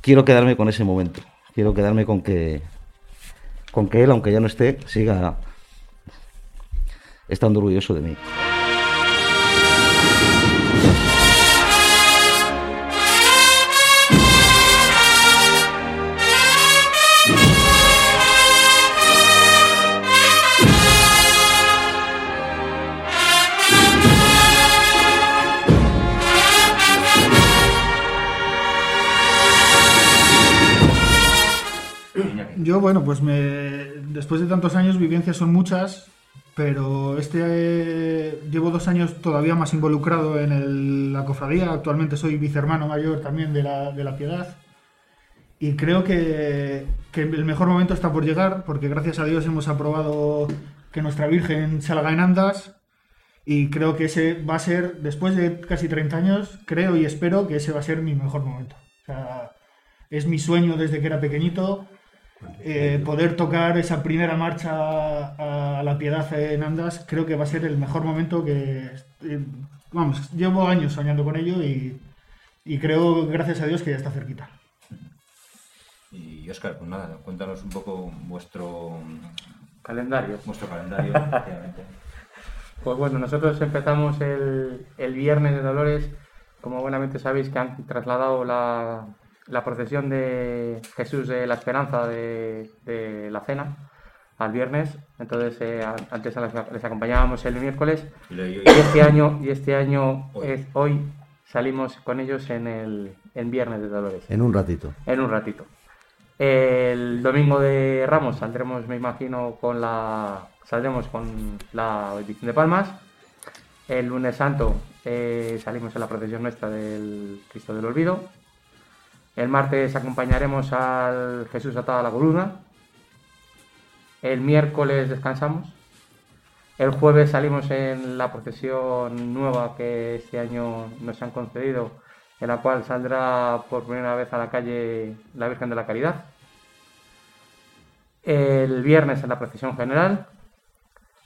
Speaker 4: Quiero quedarme con ese momento. Quiero quedarme con que, con que él, aunque ya no esté, siga estando orgulloso de mí.
Speaker 9: Yo, bueno, pues me, después de tantos años, vivencias son muchas, pero este eh, llevo dos años todavía más involucrado en la cofradía. Actualmente soy vicehermano mayor también de la, de la Piedad. Y creo que, que el mejor momento está por llegar, porque gracias a Dios hemos aprobado que nuestra Virgen salga en andas. Y creo que ese va a ser, después de casi 30 años, creo y espero que ese va a ser mi mejor momento. Es mi sueño desde que era pequeñito. Eh, poder tocar esa primera marcha a la piedad en Andas, creo que va a ser el mejor momento que... eh, vamos, llevo años soñando con ello y, y creo, gracias a Dios, que ya está cerquita.
Speaker 1: Y Oscar, pues nada, cuéntanos un poco vuestro
Speaker 6: Calendario.
Speaker 1: Vuestro calendario, efectivamente.
Speaker 6: Pues bueno, nosotros empezamos el, el viernes de Dolores. Como buenamente sabéis que han trasladado la, la procesión de Jesús de la Esperanza de, de la cena al viernes. Entonces eh, antes les, acompañábamos el miércoles
Speaker 1: Y
Speaker 6: este año y este año es hoy salimos con ellos en el en viernes de Dolores.
Speaker 2: En un ratito.
Speaker 6: En un ratito. El domingo de Ramos saldremos, me imagino, con la saldremos con la bendición de Palmas. El lunes santo eh, salimos en la procesión nuestra del Cristo del Olvido. El martes acompañaremos al Jesús atado a la columna. El miércoles descansamos. El jueves salimos en la procesión nueva que este año nos han concedido, en la cual saldrá por primera vez a la calle la Virgen de la Caridad. El viernes en la procesión general.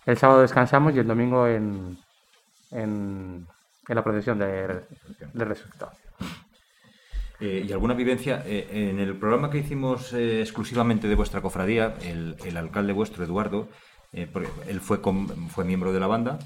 Speaker 6: El sábado descansamos y el domingo en, en, en la procesión de, de resucitado.
Speaker 1: Eh, ¿Y alguna vivencia? Eh, en el programa que hicimos eh, exclusivamente de vuestra cofradía, el, el alcalde vuestro, Eduardo, eh, porque él fue, com- fue miembro de la banda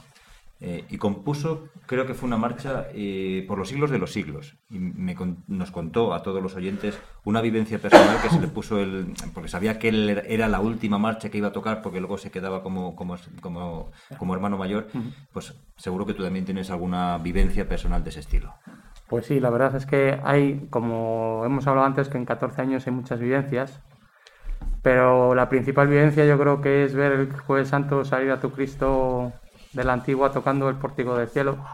Speaker 1: eh, y compuso, creo que fue una marcha eh, por los siglos de los siglos. Y me con- nos contó a todos los oyentes una vivencia personal que se le puso el. porque sabía que él era- la última marcha que iba a tocar, porque luego se quedaba como, como, como, como hermano mayor. Pues seguro que tú también tienes alguna vivencia personal de ese estilo.
Speaker 6: Pues sí, la verdad es que hay, como hemos hablado antes, que en 14 años hay muchas vivencias, pero la principal vivencia yo creo que es ver el Jueves Santo salir a tu Cristo de la antigua tocando el pórtico del cielo.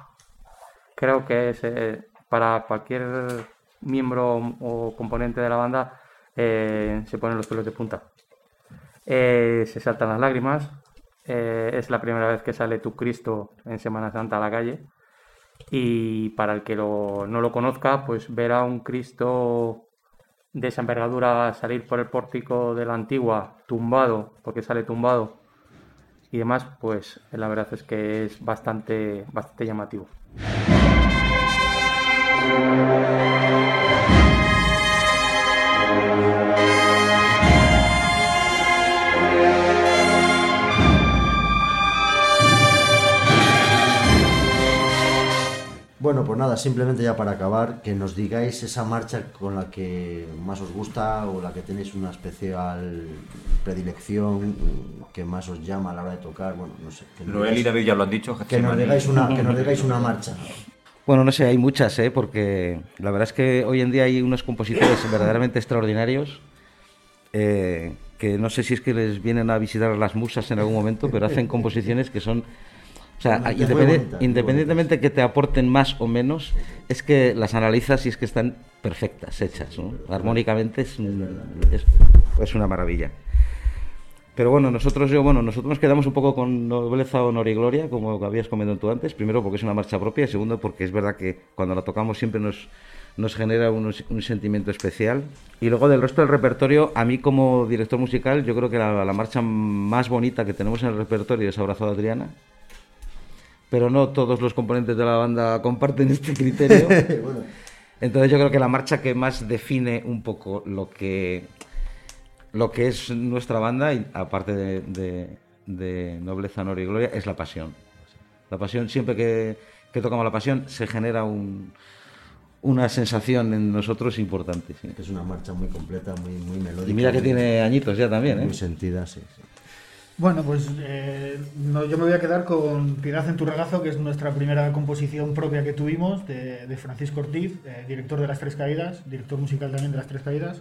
Speaker 6: Creo que es eh, para cualquier miembro o componente de la banda eh, se ponen los pelos de punta. Eh, se saltan las lágrimas. es la primera vez que sale tu Cristo en Semana Santa a la calle. Y para el que lo- no lo conozca, pues ver a un Cristo de esa envergadura salir por el pórtico de la antigua, tumbado, porque sale tumbado, y demás, pues la verdad es que es bastante, bastante llamativo.
Speaker 2: Bueno, pues nada, simplemente ya para acabar, que nos digáis esa marcha con la que más os gusta o la que tenéis una especial predilección, que más os llama a la hora de tocar, bueno, no sé. que nos
Speaker 1: Noel y
Speaker 2: digáis-
Speaker 1: David ya lo han dicho.
Speaker 2: Que nos digáis una, que nos digáis una marcha.
Speaker 4: Bueno, no sé, hay muchas, ¿eh? porque la verdad es que hoy en día hay unos compositores verdaderamente extraordinarios eh, que no sé si es que les vienen a visitar las musas en algún momento, pero hacen composiciones que son... O sea, independe- independientemente que te aporten más o menos, es que las analizas y es que están perfectas, hechas. ¿no? Armónicamente es, es, es una maravilla. Pero bueno, nosotros yo, bueno, nosotros nos quedamos un poco con nobleza, honor y gloria, como habías comentado tú antes. Primero porque es una marcha propia y segundo porque es verdad que cuando la tocamos siempre nos, nos genera un, un sentimiento especial. Y luego del resto del repertorio, a mí como director musical, yo creo que la, la marcha más bonita que tenemos en el repertorio es Abrazado a Adriana. Pero no todos los componentes de la banda comparten este criterio.
Speaker 2: Bueno.
Speaker 4: Entonces yo creo que la marcha que más define un poco lo que lo que es nuestra banda, y aparte de, de- de nobleza, honor y gloria, es la pasión. La pasión, siempre que, que tocamos la pasión, se genera un- una sensación en nosotros importante. sí.
Speaker 2: Es una marcha muy completa, muy, muy melódica.
Speaker 4: Y mira que tiene añitos ya también, ¿eh?
Speaker 2: Muy sentida, sí. sí.
Speaker 9: Bueno, pues eh, no, yo me voy a quedar con Piedad en tu regazo, que es nuestra primera composición propia que tuvimos, de, de Francisco Ortiz, eh, director de Las Tres Caídas, director musical también de Las Tres Caídas.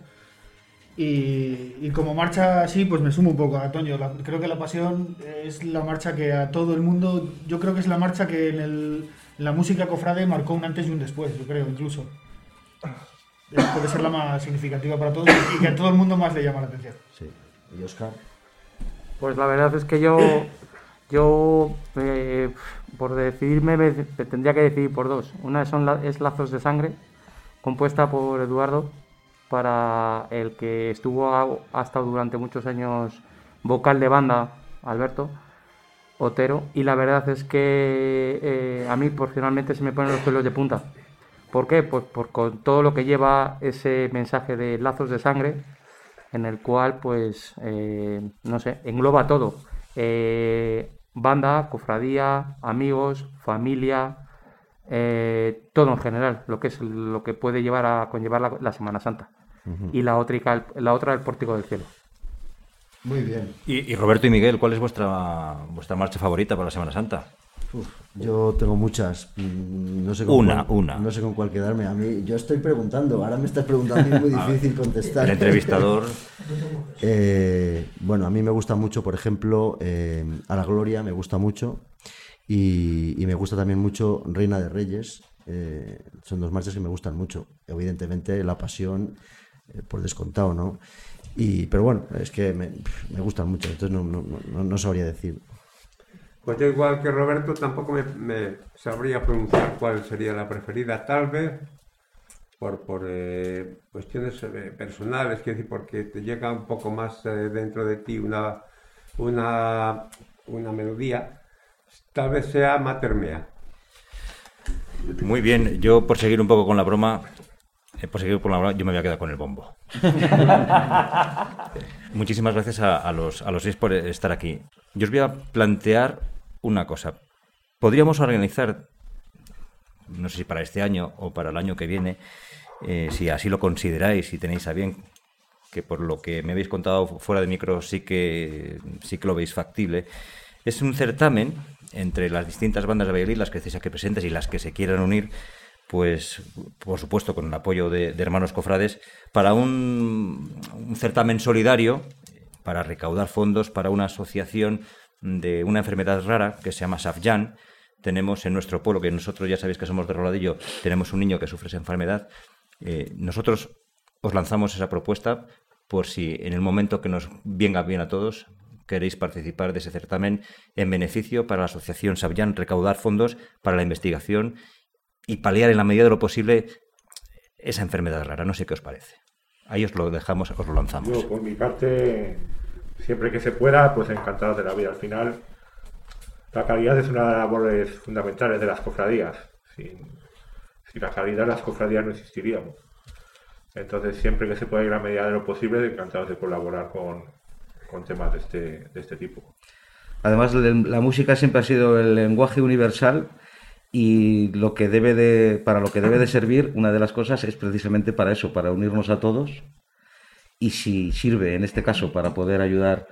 Speaker 9: Y, y como marcha así, pues me sumo un poco a Toño. La- creo que La Pasión es la marcha que a todo el mundo, yo creo que es la marcha que en, el- en la música cofrade marcó un antes y un después, yo creo, incluso. Eh, Puede ser la más significativa para todos y que a todo el mundo más le llama la atención.
Speaker 2: Sí. ¿Y Oscar?
Speaker 6: Pues la verdad es que yo, yo eh, por decidirme, me, me tendría que decidir por dos. Una son la- es Lazos de Sangre, compuesta por Eduardo, para el que estuvo a- ha estado durante muchos años vocal de banda, Alberto Otero, y la verdad es que eh, a mí personalmente se me ponen los pelos de punta. ¿Por qué? Pues por con todo lo que lleva ese mensaje de lazos de sangre, en el cual, pues, eh, no sé, engloba todo. Eh, banda, cofradía, amigos, familia, eh, todo en general, lo que es lo que puede llevar a conllevar la, la Semana Santa. Y la otra, la otra el pórtico del cielo.
Speaker 2: Muy bien.
Speaker 1: Y, y Roberto y Miguel, ¿cuál es vuestra, vuestra marcha favorita para la Semana Santa?
Speaker 2: Uf, yo tengo muchas. mm, No sé con
Speaker 1: Una,
Speaker 2: cuál,
Speaker 1: una.
Speaker 2: No sé con cuál quedarme. A mí, yo estoy preguntando. Ahora me estás preguntando y es muy difícil contestar.
Speaker 1: el entrevistador.
Speaker 2: Eh, bueno, a mí me gusta mucho, por ejemplo, eh, A la Gloria, me gusta mucho. Y, y me gusta también mucho Reina de Reyes. eh, son dos marchas que me gustan mucho. Evidentemente, La Pasión, eh, por descontado, ¿no? Y, pero bueno, es que me, me gustan mucho, entonces no, no, no, no sabría decir.
Speaker 3: Pues yo igual que Roberto tampoco me, me sabría pronunciar cuál sería la preferida, tal vez por, por eh, cuestiones eh, personales, quiero decir, porque te llega un poco más eh, dentro de ti una, una, una melodía, tal vez sea Matermea.
Speaker 1: Muy bien, yo por seguir un poco con la broma, por seguir con la broma, yo me voy a quedar con el bombo. Muchísimas gracias a, a los, a los seis por estar aquí. Yo os voy a plantear una cosa. Podríamos organizar, no sé si para este año o para el año que viene, eh, si así lo consideráis, si tenéis a bien, que por lo que me habéis contado fuera de micro sí que, sí que lo veis factible, es un certamen entre las distintas bandas de Valladolid, las que estéis aquí presentes y las que se quieran unir, pues por supuesto con el apoyo de, hermanos cofrades, para un certamen solidario para recaudar fondos para una asociación de una enfermedad rara que se llama Safjan. Tenemos en nuestro pueblo, que nosotros ya sabéis que somos de Roladillo, tenemos un niño que sufre esa enfermedad. Eh, nosotros os lanzamos esa propuesta por si en el momento que nos venga bien a todos queréis participar de ese certamen en beneficio para la Asociación Safjan, recaudar fondos para la investigación y paliar en la medida de lo posible esa enfermedad rara. No sé qué os parece. Ahí os lo dejamos, os lo lanzamos.
Speaker 5: Yo, por mi parte, siempre que se pueda, pues encantado de la vida. Al final, la calidad es una de las labores fundamentales de las cofradías. Sin, sin la calidad, las cofradías no existiríamos. Entonces, siempre que se pueda ir a medida de lo posible, encantados de colaborar con, con temas de este, de este tipo.
Speaker 4: Además, la música siempre ha sido el lenguaje universal y lo que debe de, para lo que debe de servir, una de las cosas es precisamente para eso, para unirnos a todos. Y si sirve, en este caso, para poder ayudar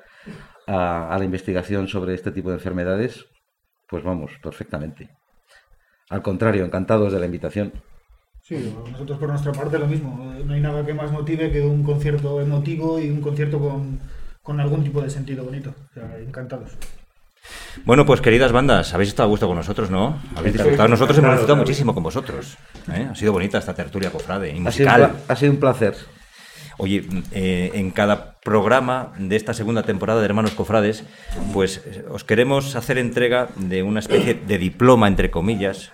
Speaker 4: a, a la investigación sobre este tipo de enfermedades, pues vamos, perfectamente. Al contrario, encantados de la invitación.
Speaker 9: Sí, nosotros por nuestra parte lo mismo. No hay nada que más motive que un concierto emotivo y un concierto con, con algún tipo de sentido bonito. O sea, encantados.
Speaker 1: Bueno, pues queridas bandas, habéis estado a gusto con nosotros, ¿no? Habéis disfrutado. Nosotros hemos disfrutado muchísimo con vosotros. ¿eh? Ha sido bonita esta tertulia cofrade y
Speaker 4: Ha sido, un
Speaker 1: musical.
Speaker 4: pla- ha sido un placer.
Speaker 1: Oye, eh, en cada programa de esta segunda temporada de Hermanos Cofrades, pues eh, os queremos hacer entrega de una especie de diploma, entre comillas,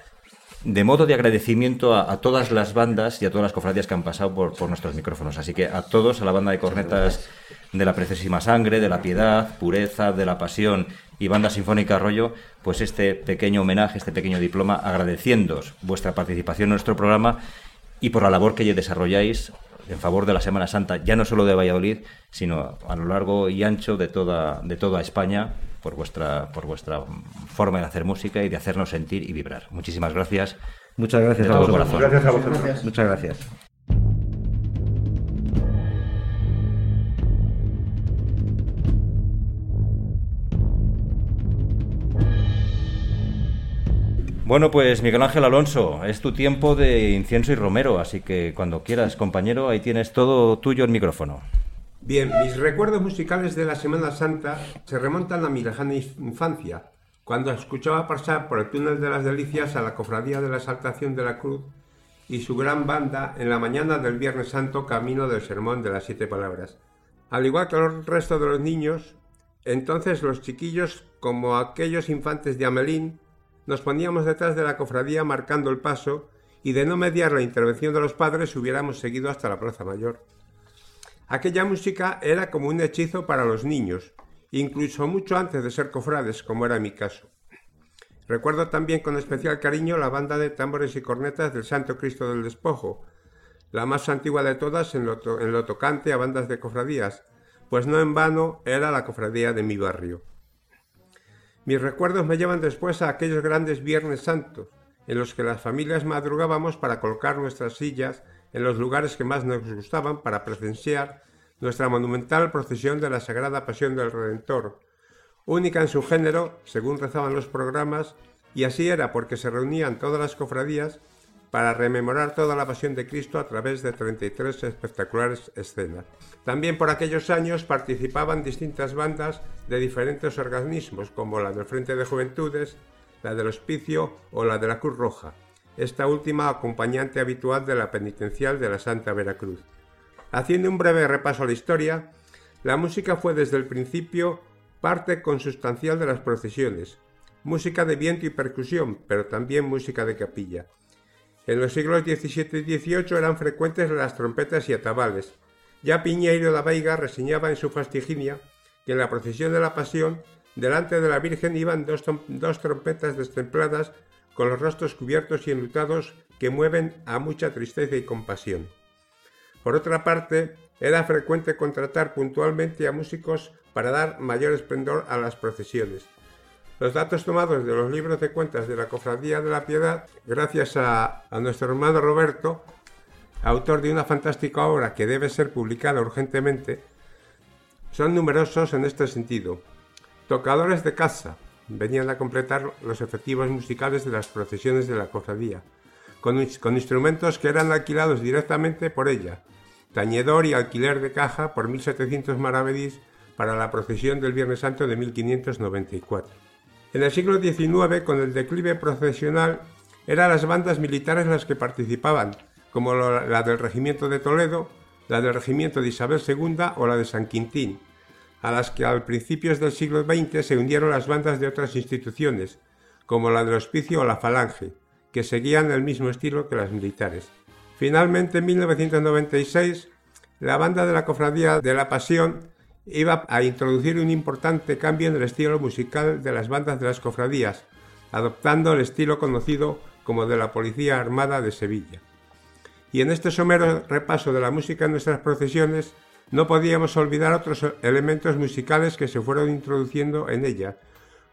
Speaker 1: de modo de agradecimiento a, a todas las bandas y a todas las cofradías que han pasado por, por nuestros micrófonos. Así que a todos, a la banda de cornetas de la Preciosísima Sangre, de la Piedad, Pureza, de la Pasión y Banda Sinfónica Arroyo, pues este pequeño homenaje, este pequeño diploma, agradeciéndoos vuestra participación en nuestro programa y por la labor que desarrolláis en favor de la Semana Santa, ya no solo de Valladolid, sino a lo largo y ancho de toda, de toda España, por vuestra, por vuestra forma de hacer música y de hacernos sentir y vibrar. Muchísimas gracias.
Speaker 4: Muchas gracias
Speaker 1: de
Speaker 4: a
Speaker 1: todo
Speaker 4: vosotros.
Speaker 1: corazón.
Speaker 5: Gracias a vosotros.
Speaker 4: Muchas gracias.
Speaker 1: Bueno, pues Miguel Ángel Alonso, es tu tiempo de incienso y romero, así que cuando quieras, compañero, ahí tienes todo tuyo el micrófono.
Speaker 3: Bien, mis recuerdos musicales de la Semana Santa se remontan a mi lejana infancia, cuando escuchaba pasar por el túnel de las Delicias a la Cofradía de la Exaltación de la Cruz y su gran banda en la mañana del Viernes Santo camino del Sermón de las Siete Palabras. Al igual que el resto de los niños, entonces los chiquillos, como aquellos infantes de Amelín, nos poníamos detrás de la cofradía marcando el paso y de no mediar la intervención de los padres hubiéramos seguido hasta la Plaza Mayor. Aquella música era como un hechizo para los niños, incluso mucho antes de ser cofrades, como era mi caso. Recuerdo también con especial cariño la banda de tambores y cornetas del Santo Cristo del Despojo, la más antigua de todas en lo, en lo tocante a bandas de cofradías, pues no en vano era la cofradía de mi barrio. Mis recuerdos me llevan después a aquellos grandes Viernes Santos, en los que las familias madrugábamos para colocar nuestras sillas en los lugares que más nos gustaban para presenciar nuestra monumental procesión de la Sagrada Pasión del Redentor, única en su género, según rezaban los programas, y así era porque se reunían todas las cofradías para rememorar toda la pasión de Cristo a través de 33 espectaculares escenas. También por aquellos años participaban distintas bandas de diferentes organismos, como la del Frente de Juventudes, la del Hospicio o la de la Cruz Roja, esta última acompañante habitual de la penitencial de la Santa Veracruz. Haciendo un breve repaso a la historia, la música fue desde el principio parte consustancial de las procesiones, música de viento y percusión, pero también música de capilla. En los siglos XVII y XVIII eran frecuentes las trompetas y atabales. Ya Piñeiro da Veiga reseñaba en su Fastiginia que en la procesión de la Pasión, delante de la Virgen iban dos trompetas destempladas con los rostros cubiertos y enlutados que mueven a mucha tristeza y compasión. Por otra parte, era frecuente contratar puntualmente a músicos para dar mayor esplendor a las procesiones. Los datos tomados de los libros de cuentas de la Cofradía de la Piedad, gracias a, nuestro hermano Roberto, autor de una fantástica obra que debe ser publicada urgentemente, son numerosos en este sentido. Tocadores de casa venían a completar los efectivos musicales de las procesiones de la cofradía. con, con instrumentos que eran alquilados directamente por ella, tañedor y alquiler de caja por 1.700 maravedís para la procesión del Viernes Santo de 1594. En el siglo XIX, con el declive procesional, eran las bandas militares las que participaban, como la del Regimiento de Toledo, la del Regimiento de Isabel II o la de San Quintín, a las que al principios del siglo XX se unieron las bandas de otras instituciones, como la del Hospicio o la Falange, que seguían el mismo estilo que las militares. Finalmente, en 1996, la banda de la Cofradía de la Pasión iba a introducir un importante cambio en el estilo musical de las bandas de las cofradías, adoptando el estilo conocido como de la Policía Armada de Sevilla. Y en este somero repaso de la música en nuestras procesiones, no podíamos olvidar otros elementos musicales que se fueron introduciendo en ella,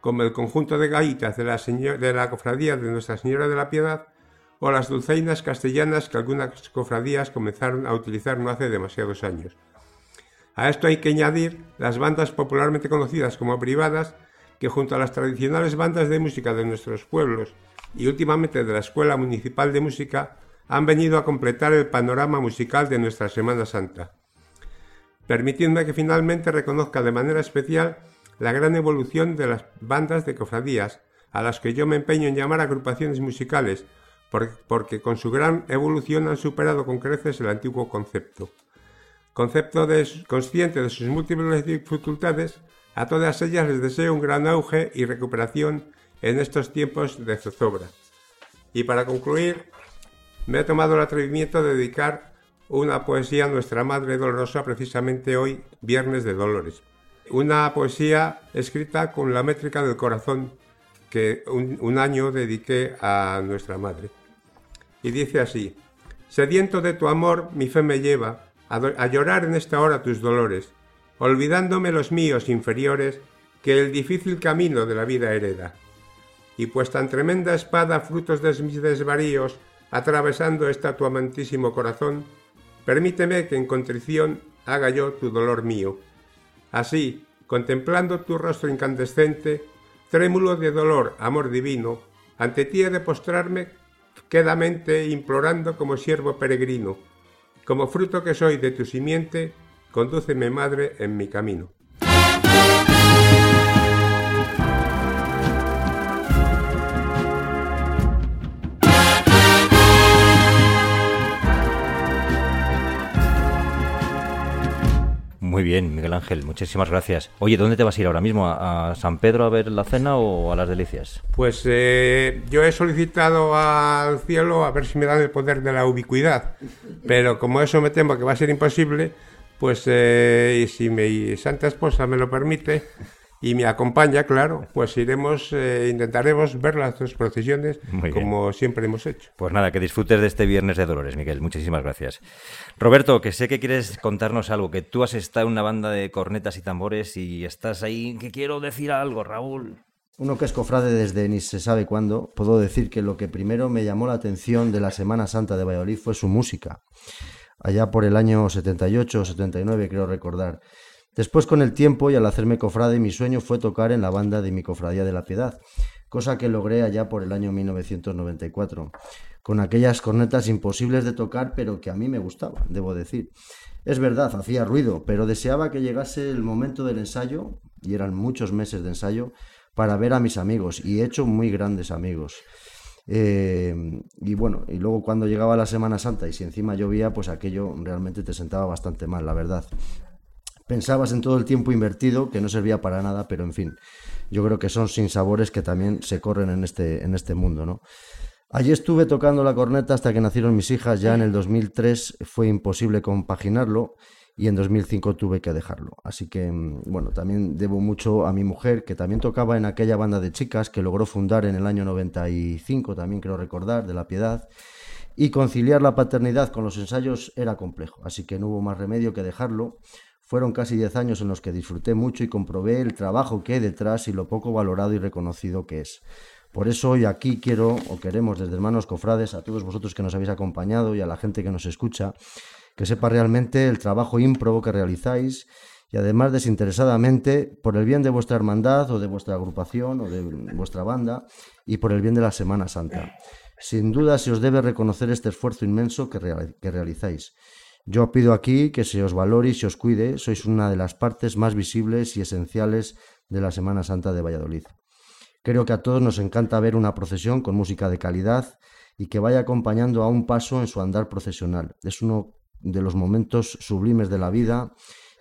Speaker 3: como el conjunto de gaitas de la, seño- de la cofradía de Nuestra Señora de la Piedad o las dulzainas castellanas que algunas cofradías comenzaron a utilizar no hace demasiados años. A esto hay que añadir las bandas popularmente conocidas como privadas, que junto a las tradicionales bandas de música de nuestros pueblos y últimamente de la Escuela Municipal de Música, han venido a completar el panorama musical de nuestra Semana Santa. Permitidme que finalmente reconozca de manera especial la gran evolución de las bandas de cofradías, a las que yo me empeño en llamar agrupaciones musicales, por- porque con su gran evolución han superado con creces el antiguo concepto. Concepto de- consciente de sus múltiples dificultades, a todas ellas les deseo un gran auge y recuperación en estos tiempos de zozobra. Y para concluir, me he tomado el atrevimiento de dedicar una poesía a nuestra Madre Dolorosa precisamente hoy, Viernes de Dolores. Una poesía escrita con la métrica del corazón que un, un año dediqué a nuestra Madre. Y dice así, Sediento de tu amor, mi fe me lleva a, llorar en esta hora tus dolores, olvidándome los míos inferiores que el difícil camino de la vida hereda. Y pues tan tremenda espada, frutos de mis desvaríos, atravesando esta tu amantísimo corazón, permíteme que en contrición haga yo tu dolor mío. Así, contemplando tu rostro incandescente, trémulo de dolor, amor divino, ante ti he de postrarme quedamente implorando como siervo peregrino, como fruto que soy de tu simiente, condúceme, madre, en mi camino.
Speaker 1: Muy bien, Miguel Ángel, muchísimas gracias. Oye, ¿dónde te vas a ir ahora mismo? ¿A, San Pedro a ver la cena o a las delicias?
Speaker 3: Pues eh, yo he solicitado al cielo a ver si me dan el poder de la ubicuidad, pero como eso me temo que va a ser imposible, pues eh, si mi santa esposa me lo permite y me acompaña, claro, pues iremos, eh, intentaremos ver las dos procesiones
Speaker 1: Muy bien.
Speaker 3: como siempre hemos hecho.
Speaker 1: Pues nada, que disfrutes de este Viernes de Dolores, Miguel. Muchísimas gracias. Roberto, que sé que quieres contarnos algo, que tú has estado en una banda de cornetas y tambores y estás ahí, que quiero decir algo, Raúl.
Speaker 2: Uno que es cofrade desde ni se sabe cuándo, puedo decir que lo que primero me llamó la atención de la Semana Santa de Valladolid fue su música. Allá por el año 78 o 79, creo recordar. Después, con el tiempo y al hacerme cofrade, mi sueño fue tocar en la banda de mi cofradía de la Piedad, cosa que logré allá por el año 1994, con aquellas cornetas imposibles de tocar, pero que a mí me gustaban, debo decir. Es verdad, hacía ruido, pero deseaba que llegase el momento del ensayo, y eran muchos meses de ensayo, para ver a mis amigos, y he hecho muy grandes amigos. Eh, y bueno, y luego cuando llegaba la Semana Santa y si encima llovía, pues aquello realmente te sentaba bastante mal, la verdad. Pensabas en todo el tiempo invertido, que no servía para nada, pero en fin, yo creo que son sinsabores que también se corren en este, en este mundo, ¿no? Allí estuve tocando la corneta hasta que nacieron mis hijas, ya en el 2003 fue imposible compaginarlo y en 2005 tuve que dejarlo. Así que, mm, bueno, también debo mucho a mi mujer, que también tocaba en aquella banda de chicas que logró fundar en el año 95, también creo recordar, de La Piedad. Y conciliar la paternidad con los ensayos era complejo, así que no hubo más remedio que dejarlo. Fueron casi 10 años en los que disfruté mucho y comprobé el trabajo que hay detrás y lo poco valorado y reconocido que es. Por eso hoy aquí quiero o queremos desde Hermanos Cofrades a todos vosotros que nos habéis acompañado y a la gente que nos escucha que sepa realmente el trabajo ímprobo que realizáis y además desinteresadamente por el bien de vuestra hermandad o de vuestra agrupación o de vuestra banda y por el bien de la Semana Santa. Sin duda se os debe reconocer este esfuerzo inmenso que, real- que realizáis. Yo pido aquí que se os valore y se os cuide, sois una de las partes más visibles y esenciales de la Semana Santa de Valladolid. Creo que a todos nos encanta ver una procesión con música de calidad y que vaya acompañando a un paso en su andar procesional. Es uno de los momentos sublimes de la vida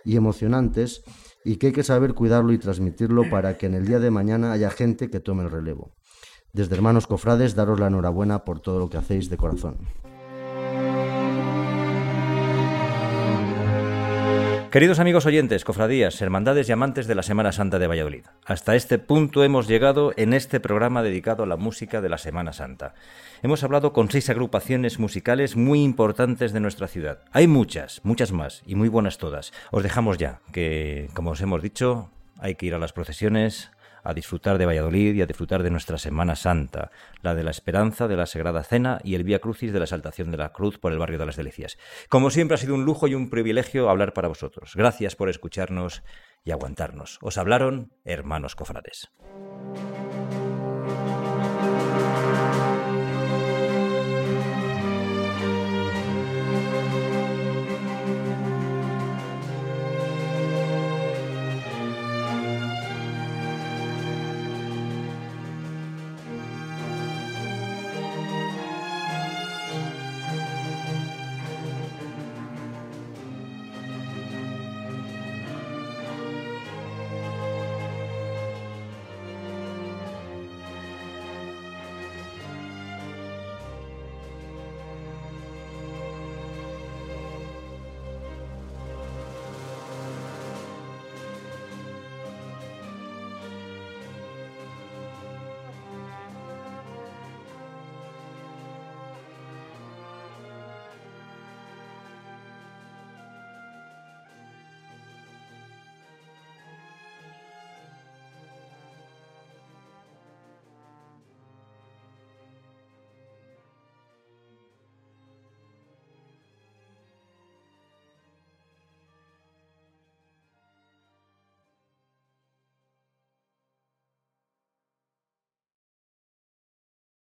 Speaker 2: y emocionantes y que hay que saber cuidarlo y transmitirlo para que en el día de mañana haya gente que tome el relevo. Desde hermanos cofrades, daros la enhorabuena por todo lo que hacéis de corazón.
Speaker 1: Queridos amigos oyentes, cofradías, hermandades y amantes de la Semana Santa de Valladolid, hasta este punto hemos llegado en este programa dedicado a la música de la Semana Santa. Hemos hablado con seis agrupaciones musicales muy importantes de nuestra ciudad. Hay muchas, muchas más, y muy buenas todas. Os dejamos ya, que como os hemos dicho, hay que ir a las procesiones, a disfrutar de Valladolid y a disfrutar de nuestra Semana Santa, la de la esperanza de la Sagrada Cena y el Vía Crucis de la Exaltación de la Cruz por el barrio de las Delicias. Como siempre ha sido un lujo y un privilegio hablar para vosotros. Gracias por escucharnos y aguantarnos. Os hablaron hermanos cofrades.